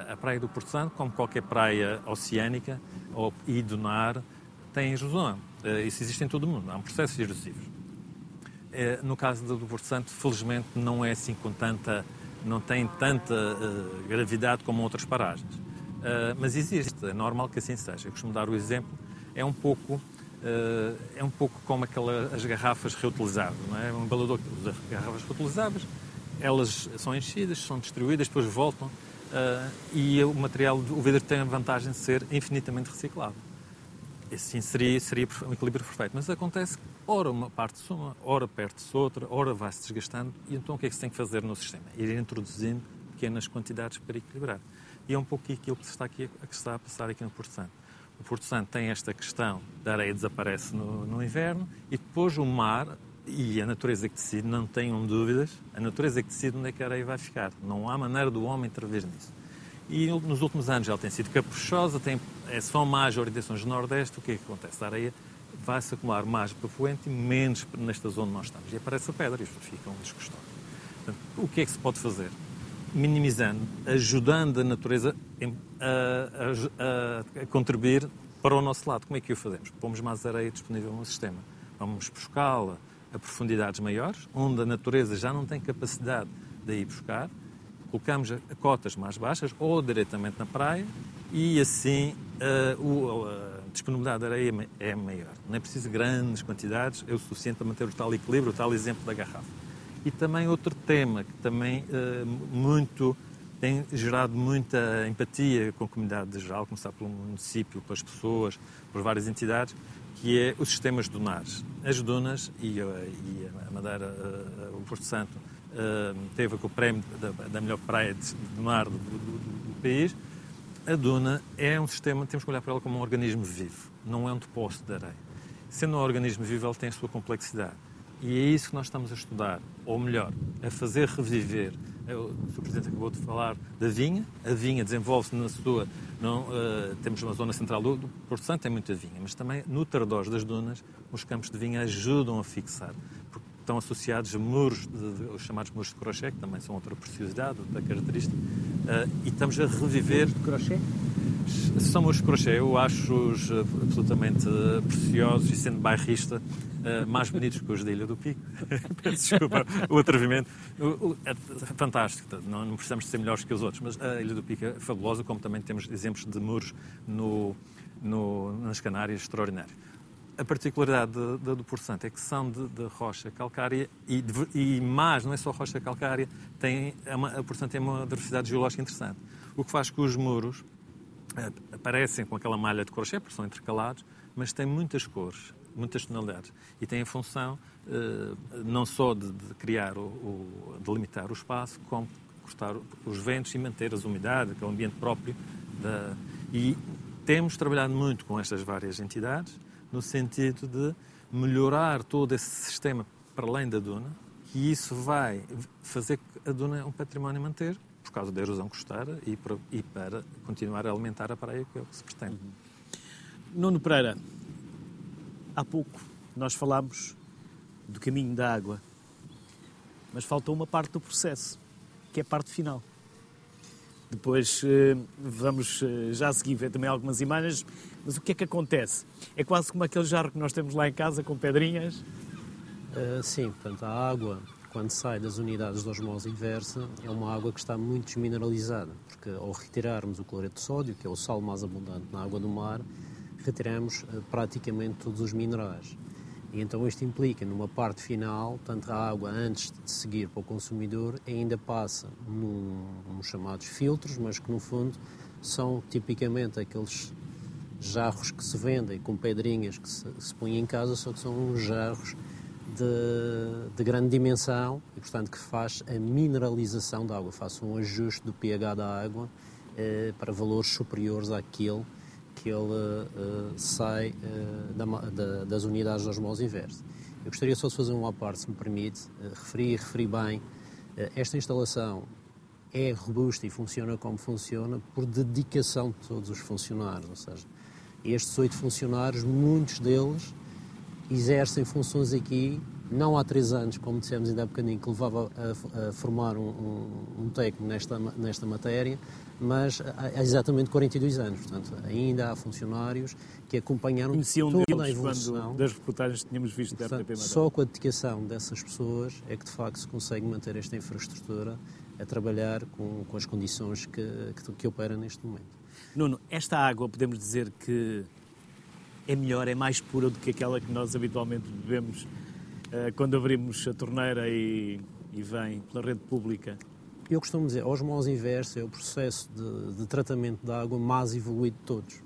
a praia do Porto Santo, como qualquer praia oceânica ou, e do mar, tem erosão. isso existe em todo o mundo. Há um processo erosivo. É, no caso do Porto Santo, felizmente não é assim com tanta, não tem tanta uh, gravidade como outras paragens. Uh, mas existe, é normal que assim seja. Eu costumo dar o exemplo, é um pouco, uh, é um pouco como aquela, as garrafas reutilizáveis, não é? Um embalador usa garrafas reutilizáveis, elas são enchidas, são distribuídas, depois voltam e o material, o vidro tem a vantagem de ser infinitamente reciclado. Assim seria, seria um equilíbrio perfeito. Mas acontece ora uma parte suma, ora perde-se outra, ora vai-se desgastando. E então o que é que se tem que fazer no sistema? Ir introduzindo pequenas quantidades para equilibrar. E é um pouco aquilo que está, aqui, que está a passar aqui no Porto Santo. O Porto Santo tem esta questão da areia desaparece no, no inverno e depois o mar e a natureza que decide, não tenham dúvidas, a natureza que decide onde é que a areia vai ficar. Não há maneira do homem intervir nisso. E nos últimos anos ela tem sido caprichosa, tem, é só mais orientações do Nordeste. O que é que acontece? A areia vai-se acumular mais para Fuente e menos nesta zona onde nós estamos. E aparece a pedra e isto fica um desgostoso. o que é que se pode fazer? Minimizando, ajudando a natureza a, a, a, contribuir para o nosso lado. Como é que o fazemos? Pomos mais areia disponível no sistema. Vamos buscá-la a profundidades maiores, onde a natureza já não tem capacidade de ir buscar. Colocamos a cotas mais baixas ou diretamente na praia e assim uh, uh, disponibilidade de areia é maior. Não é preciso grandes quantidades, é o suficiente para manter o tal equilíbrio, o tal exemplo da garrafa. E também outro tema que também uh, muito tem gerado muita empatia com a comunidade geral, começar pelo município, pelas pessoas, por várias entidades, que é os sistemas dunares. As dunas e, e a Madeira, uh, o Porto Santo, teve com o prémio da, da melhor praia de dunar do, do, do país, a duna é um sistema, temos que olhar para ela como um organismo vivo, não é um depósito de areia. Sendo um organismo vivo, ele tem a sua complexidade. E é isso que nós estamos a estudar, ou melhor, a fazer reviver. O Sr. Presidente acabou de falar da vinha. A vinha desenvolve-se na sua. Não, uh, temos uma zona central do, do Porto Santo, tem muita vinha, mas também no Tardós das Dunas, os campos de vinha ajudam a fixar estão associados muros, de, de, os chamados muros de crochê, que também são outra preciosidade, outra característica, uh, e estamos a reviver... Muros de crochê? São muros de crochê, eu acho-os eh, absolutamente preciosos e sendo bairrista, uh, mais bonitos que os da Ilha do Pico. Peço desculpa o atrevimento. É fantástico, não, não precisamos ser melhores que os outros, mas a Ilha do Pico é fabulosa, como também temos exemplos de muros no, no, nas Canárias extraordinários a particularidade de, de, do Porto Santo é que são de, de rocha calcária e, de, e, mais, não é só rocha calcária, tem, é uma, a Porto Santo tem uma diversidade geológica interessante. O que faz que os muros uh, aparecem com aquela malha de crochê, porque são intercalados, mas têm muitas cores, muitas tonalidades. E têm a função uh, não só de, criar, o, o, de limitar o espaço, como cortar os ventos e manter as umidades, aquele ambiente próprio. Da... E temos trabalhado muito com estas várias entidades no sentido de melhorar todo esse sistema para além da duna, e isso vai fazer que a duna é um património manter, por causa da erosão costeira e para, e para continuar a alimentar a praia, que é o que se pretende. Uhum. Nuno Pereira, há pouco nós falámos do caminho da água, mas faltou uma parte do processo, que é a parte final. Depois eh, vamos eh, já seguir ver também algumas imagens, mas o que é que acontece? É quase como aquele jarro que nós temos lá em casa com pedrinhas? Uh, sim, portanto, a água, quando sai das unidades de osmose inversa, é uma água que está muito desmineralizada, porque ao retirarmos o cloreto de sódio, que é o sal mais abundante na água do mar, retiramos uh, praticamente todos os minerais. E então isto implica, numa parte final, tanto a água antes de seguir para o consumidor ainda passa num, num chamados filtros, mas que no fundo são tipicamente aqueles jarros que se vendem com pedrinhas que se, se põem em casa, só que são jarros de, de, grande dimensão e, portanto, que faz a mineralização da água, faz um ajuste do pH da água eh, para valores superiores àquele que ele eh, sai eh, da, da, das unidades de osmose inversa. Eu gostaria só de fazer uma parte, se me permite, eh, referir, referir bem, esta instalação é robusta e funciona como funciona por dedicação de todos os funcionários, ou seja, estes oito funcionários, muitos deles exercem funções aqui, não há três anos, como dissemos ainda há bocadinho, que levava a, a formar um, um, um, técnico nesta, nesta matéria, mas há exatamente 42 anos. Portanto, ainda há funcionários que acompanharam Conheciam toda a evolução. das reportagens que tínhamos visto da RTP Só com a dedicação dessas pessoas é que, de facto, se consegue manter esta infraestrutura a trabalhar com, com as condições que, que, que opera neste momento. Nuno, esta água podemos dizer que é melhor, é mais pura do que aquela que nós habitualmente bebemos uh, quando abrimos a torneira e, e, vem pela rede pública? Eu costumo dizer, osmose inversa é o processo de, de tratamento da água mais evoluído de todos.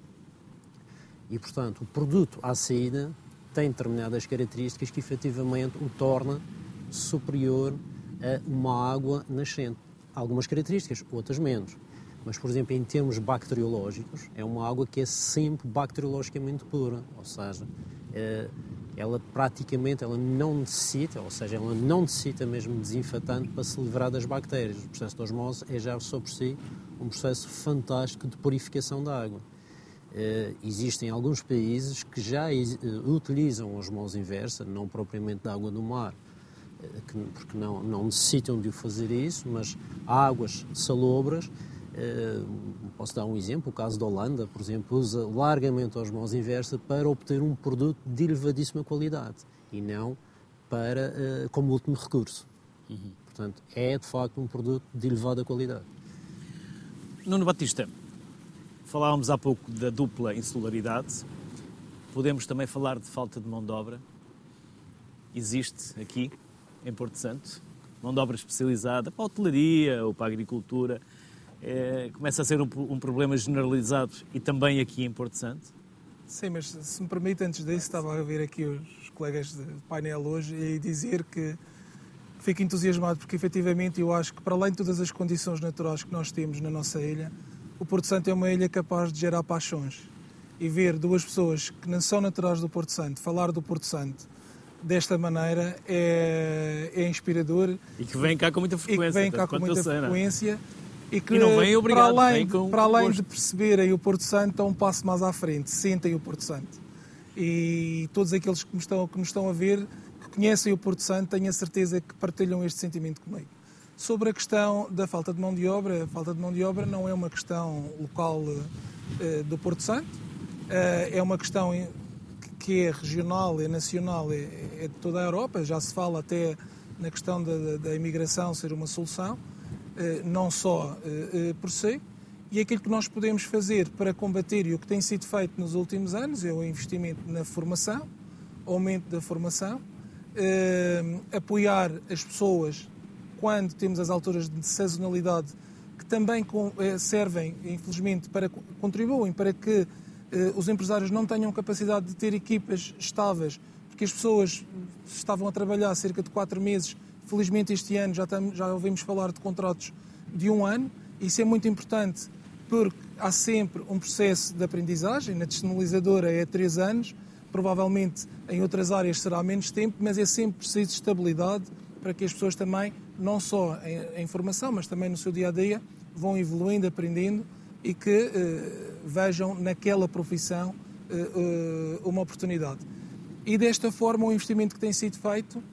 E, portanto, o produto à saída tem determinadas características que efetivamente o torna superior a uma água nascente. Algumas características, outras menos. Mas, por exemplo, em termos bacteriológicos, é uma água que é sempre bacteriologicamente pura, ou seja, ela praticamente ela não necessita, ou seja, ela não necessita mesmo desinfetante para se livrar das bactérias. O processo de osmose é já só por si um processo fantástico de purificação da água. É, existem alguns países que já utilizam osmose inversa, não propriamente da água do mar, é, porque não, não necessitam de fazer isso, mas águas salobras eh, posso dar um exemplo, o caso da Holanda, por exemplo, usa largamente a osmose inversa para obter um produto de elevadíssima qualidade e não para eh, como último recurso. Uhum. Portanto, é de facto um produto de elevada qualidade. Nuno Batista, falávamos há pouco da dupla insularidade podemos também falar de falta de mão de obra. Existe aqui, em Porto Santo, mão de obra especializada para a hotelaria ou para a agricultura. É, começa a ser um, um, problema generalizado e também aqui em Porto Santo? Sim, mas se me permite, antes disso, estava a ver aqui os colegas de painel hoje e dizer que fico entusiasmado porque efetivamente eu acho que para além de todas as condições naturais que nós temos na nossa ilha, o Porto Santo é uma ilha capaz de gerar paixões. E ver duas pessoas que não são naturais do Porto Santo falar do Porto Santo desta maneira é, é inspirador. E que vem cá com muita frequência. E que vem cá com muita frequência. E que e não vem obrigado, para além, com para além de perceberem o Porto Santo, estão um passo mais à frente, sentem o Porto Santo. E todos aqueles que estão, que nos estão a ver conhecem o Porto Santo, tenho a certeza que partilham este sentimento comigo. Sobre a questão da falta de mão de obra, a falta de mão de obra não é uma questão local uh, do Porto Santo, uh, é uma questão que é regional, é nacional, é, é, de toda a Europa. Já se fala até na questão da, da imigração ser uma solução, não só por si. E aquilo que nós podemos fazer para combater, e o que tem sido feito nos últimos anos, é o investimento na formação, aumento da formação, apoiar as pessoas quando temos as alturas de sazonalidade que também servem, infelizmente, para contribuem para que os empresários não tenham capacidade de ter equipas estáveis, porque as pessoas estavam a trabalhar cerca de quatro meses. Felizmente este ano já, tam, já ouvimos falar de contratos de um ano. Isso é muito importante porque há sempre um processo de aprendizagem. Na descentralizadora é três anos, Provavelmente em outras áreas será menos tempo, mas é sempre preciso estabilidade para que as pessoas também, não só em, em formação, mas também no seu dia a dia, vão evoluindo, aprendendo e que eh, vejam naquela profissão eh, eh, uma oportunidade. E desta forma, o investimento que tem sido feito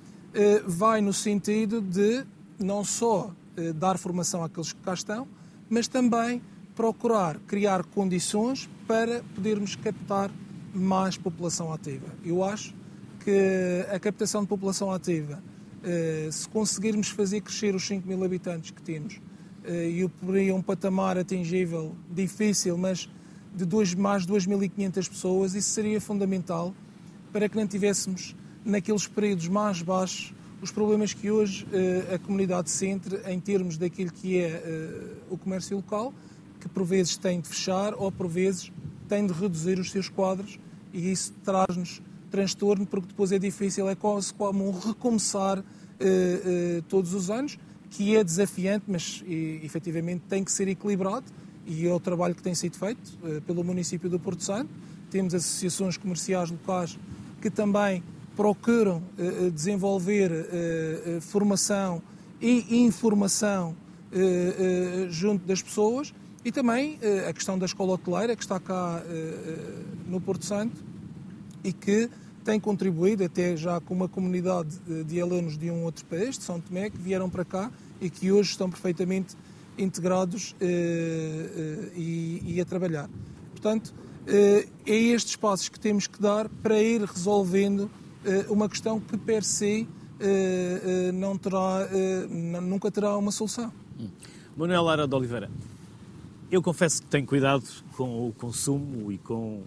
vai no sentido de não só eh, dar formação àqueles que cá estão, mas também procurar criar condições para podermos captar mais população ativa. Eu acho que a captação de população ativa, eh, se conseguirmos fazer crescer os 5 mil habitantes que temos, eh, e por aí um patamar atingível, difícil, mas de dois, mais de 2.500 pessoas, isso seria fundamental para que não tivéssemos, naqueles períodos mais baixos, os problemas que hoje eh, a comunidade sente em termos daquilo que é o comércio local, que por vezes tem de fechar ou por vezes tem de reduzir os seus quadros e isso traz-nos transtorno porque depois é difícil, é quase como um recomeçar uh, todos os anos, que é desafiante, mas e, efetivamente tem que ser equilibrado e é o trabalho que tem sido feito pelo município do Porto Santo. Temos associações comerciais locais que também procuram desenvolver formação e informação junto das pessoas e também a questão da escola hoteleira, que está cá no Porto Santo e que tem contribuído até já com uma comunidade de alunos de um outro país, de São Tomé, que vieram para cá e que hoje estão perfeitamente integrados e, e, a trabalhar. Portanto, é estes passos que temos que dar para ir resolvendo uma questão que per se não terá, nunca terá uma solução. Hum. Manuel Lara de Oliveira, eu confesso que tenho cuidado com o consumo e com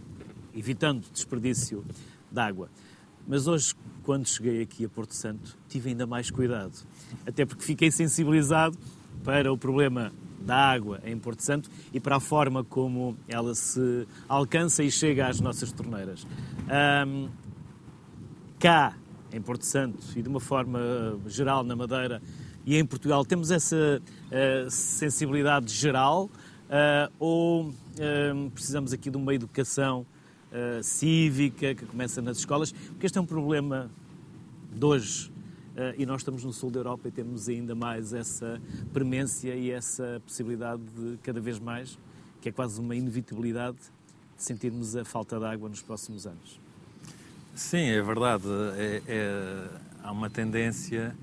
evitando desperdício de água. Mas hoje, quando cheguei aqui a Porto Santo, tive ainda mais cuidado. Até porque fiquei sensibilizado para o problema da água em Porto Santo e para a forma como ela se alcança e chega às nossas torneiras. Um, cá, em Porto Santo, e de uma forma geral na Madeira e em Portugal, temos essa uh, sensibilidade geral uh, ou uh, precisamos aqui de uma educação cívica que começa nas escolas, porque este é um problema de hoje e nós estamos no sul da Europa e temos ainda mais essa premência e essa possibilidade de cada vez mais, que é quase uma inevitabilidade, de sentirmos a falta de água nos próximos anos. Sim, é verdade. É, é, há uma tendência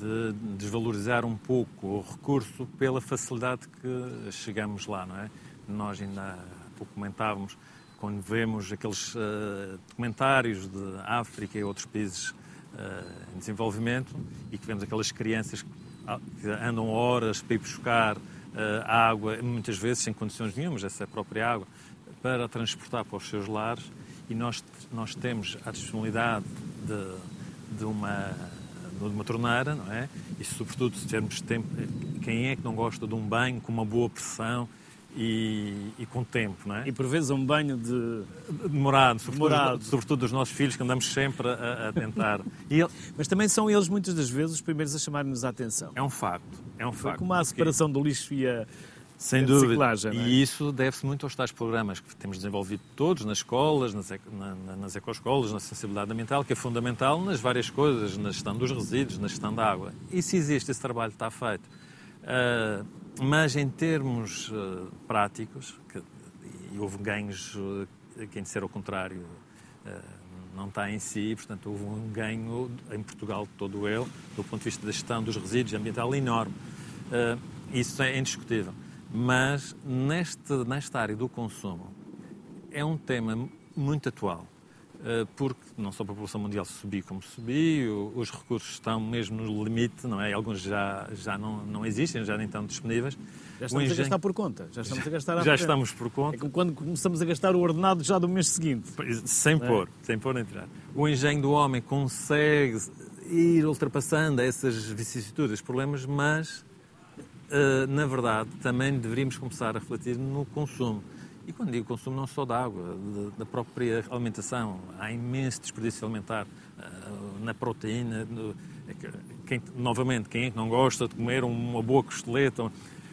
de desvalorizar um pouco o recurso pela facilidade que chegamos lá, não é? Nós ainda há pouco comentávamos, quando vemos aqueles uh, documentários de África e outros países uh, em desenvolvimento e que vemos aquelas crianças que andam horas para ir buscar uh, água, muitas vezes sem condições nenhumas, essa própria água, para transportar para os seus lares e nós, nós temos a disponibilidade de, de, uma, de uma torneira, não é? E sobretudo se tivermos tempo, quem é que não gosta de um banho com uma boa pressão e, e, com tempo, não é? E por vezes um banho de... Demorado, sobretudo, Demorado. sobretudo dos nossos filhos, que andamos sempre a, a tentar. Ele... Mas também são eles, muitas das vezes, os primeiros a chamar-nos a atenção. É um facto, é um facto. Como a separação do lixo e a, sem dúvida. É? E isso deve-se muito aos tais programas que temos desenvolvido todos nas escolas, nas, eco, na, nas ecoescolas, na sensibilidade ambiental, que é fundamental nas várias coisas, na gestão dos resíduos, na gestão da água. Isso existe, esse trabalho está feito. Uh, mas em termos uh, práticos, que, e houve ganhos, uh, quem disser ao contrário não está em si, portanto houve um ganho em Portugal todo ele, do ponto de vista da gestão dos resíduos ambiental enorme. isso é indiscutível. Mas neste, nesta área do consumo é um tema muito atual, eh, porque não só a população mundial subiu como subiu, os recursos estão mesmo no limite, não é? Alguns já, já não, não existem, já nem estão disponíveis. Já estamos engenho... a gastar por conta. Já estamos a gastar Já estamos por conta. É como quando começamos a gastar o ordenado já do mês seguinte. Sem é? pôr, sem pôr nem tirar. O engenho do homem consegue ir ultrapassando essas vicissitudes, problemas, mas na verdade, também deveríamos começar a refletir no consumo. E quando digo consumo, não só da água, da própria alimentação. Há imenso desperdício alimentar eh, na proteína. É quem, novamente, quem que não gosta de comer uma boa costeleta?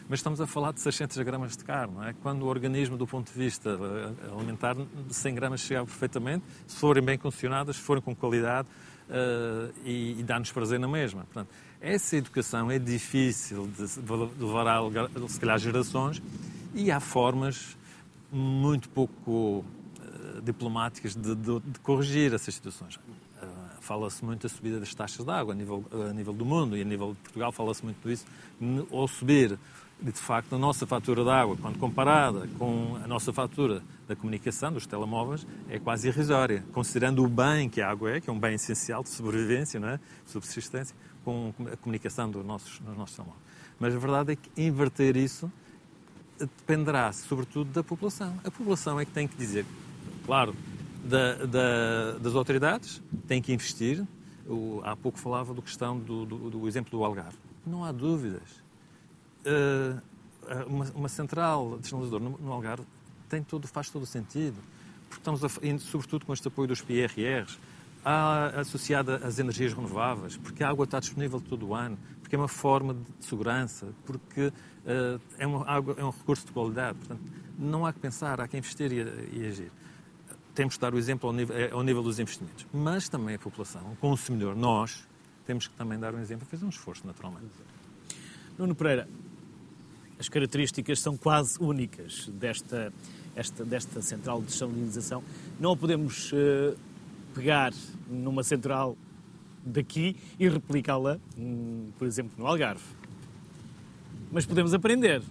Mas estamos a falar de 600 gramas de carne. É? Quando o organismo, do ponto de vista eh, alimentar, 100 gramas chega perfeitamente, se forem bem condicionadas, se forem com qualidade uh, e, e dá-nos prazer na mesma. Portanto, essa educação é difícil de levar a, se calhar, gerações e há formas muito pouco uh, diplomáticas de, de, de, corrigir essas situações. Uh, fala-se muito da subida das taxas de água a nível, a nível do mundo e a nível de Portugal fala-se muito disso. Ao subir, de facto, a nossa fatura de água, quando comparada com a nossa fatura da comunicação, dos telemóveis, é quase irrisória, considerando o bem que a água é, que é um bem essencial de sobrevivência, não é? subsistência com a comunicação dos nossos, dos nossos. Mas a verdade é que inverter isso dependerá, sobretudo, da população. A população é que tem que dizer, claro, da, da, das autoridades, tem que investir. O, há pouco falava do questão do, do, do, exemplo do Algarve. Não há dúvidas. Uh, uma, uma, central desnaladora no, no Algarve tem todo, faz todo o sentido. Porque estamos, a, sobretudo com este apoio dos PRRs, associada às energias renováveis, porque a água está disponível todo o ano, porque é uma forma de segurança, porque uh, é, uma água, é um recurso de qualidade. Portanto, não há que pensar, há que investir e, e agir. Temos que dar o exemplo ao nível, eh, ao nível, dos investimentos, mas também a população, o consumidor, nós, temos que também dar um exemplo, fazer um esforço, naturalmente. Nuno Pereira, as características são quase únicas desta, esta, desta central de desalinização. Não a podemos uh, pegar numa central daqui e replicá-la, hum, por exemplo, no Algarve. Mas podemos aprender.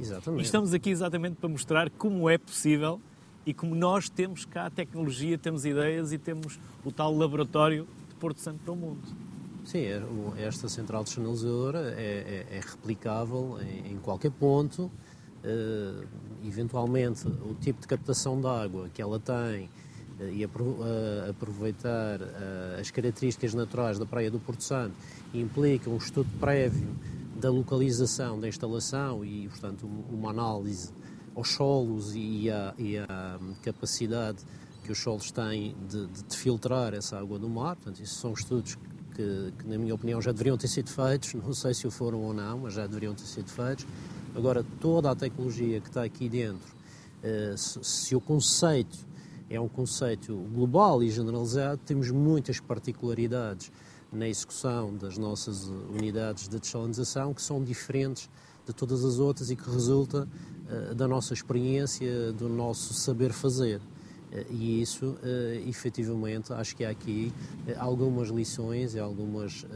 Exatamente. E estamos aqui exatamente para mostrar como é possível e como nós temos cá a tecnologia, temos ideias e temos o tal laboratório de Porto Santo para o mundo. Sim, é, esta central descenalizadora é, é, é replicável em, em, qualquer ponto. Uh, eventualmente, o tipo de captação de água que ela tem, e eh, aproveitar eh, as características naturais da Praia do Porto Santo implica um estudo prévio da localização da instalação e, portanto, uma análise aos solos e à, e hum, capacidade que os solos têm de, de, filtrar essa água do mar. Portanto, isso são estudos que, que, na minha opinião, já deveriam ter sido feitos. Não sei se o foram ou não, mas já deveriam ter sido feitos. Agora, toda a tecnologia que está aqui dentro, se, se o conceito é um conceito global e generalizado, temos muitas particularidades na execução das nossas unidades de desalinização que são diferentes de todas as outras e que resulta uh, da nossa experiência, do nosso saber fazer. Uh, e isso, uh, efetivamente, acho que há aqui algumas lições e algumas,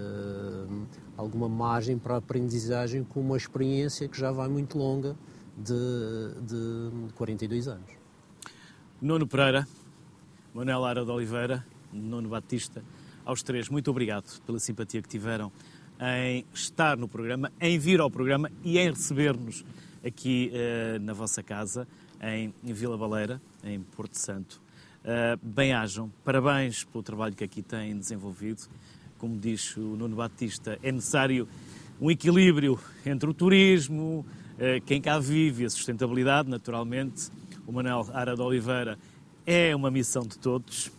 alguma margem para a aprendizagem com uma experiência que já vai muito longa de, de 42 anos. Nuno Pereira, Manuel Lara de Oliveira, Nuno Batista, aos três, muito obrigado pela simpatia que tiveram em estar no programa, em vir ao programa e em receber-nos aqui uh, na vossa casa. em Vila Baleira, em Porto Santo. Uh, Bem-ajam, parabéns pelo trabalho que aqui têm desenvolvido. Como diz o Nuno Batista, é necessário um equilíbrio entre o turismo, uh, quem cá vive e a sustentabilidade, naturalmente. O Manuel Ara de Oliveira é uma missão de todos,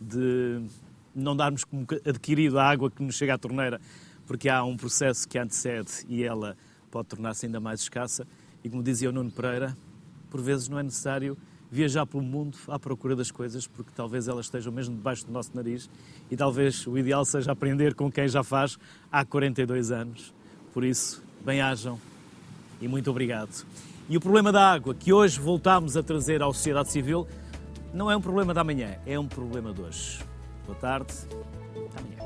de não darmos como adquirido a água que nos chega à torneira, porque há um processo que antecede e ela pode tornar-se ainda mais escassa. E como dizia o Nuno Pereira, por vezes não é necessário viajar pelo mundo à procura das coisas, porque talvez elas estejam mesmo debaixo do nosso nariz e talvez o ideal seja aprender com quem já faz há 42 anos. Por isso, bem-ajam e muito obrigado. E o problema da água que hoje voltamos a trazer à sociedade civil não é um problema da manhã, é um problema de hoje. Boa tarde, até amanhã.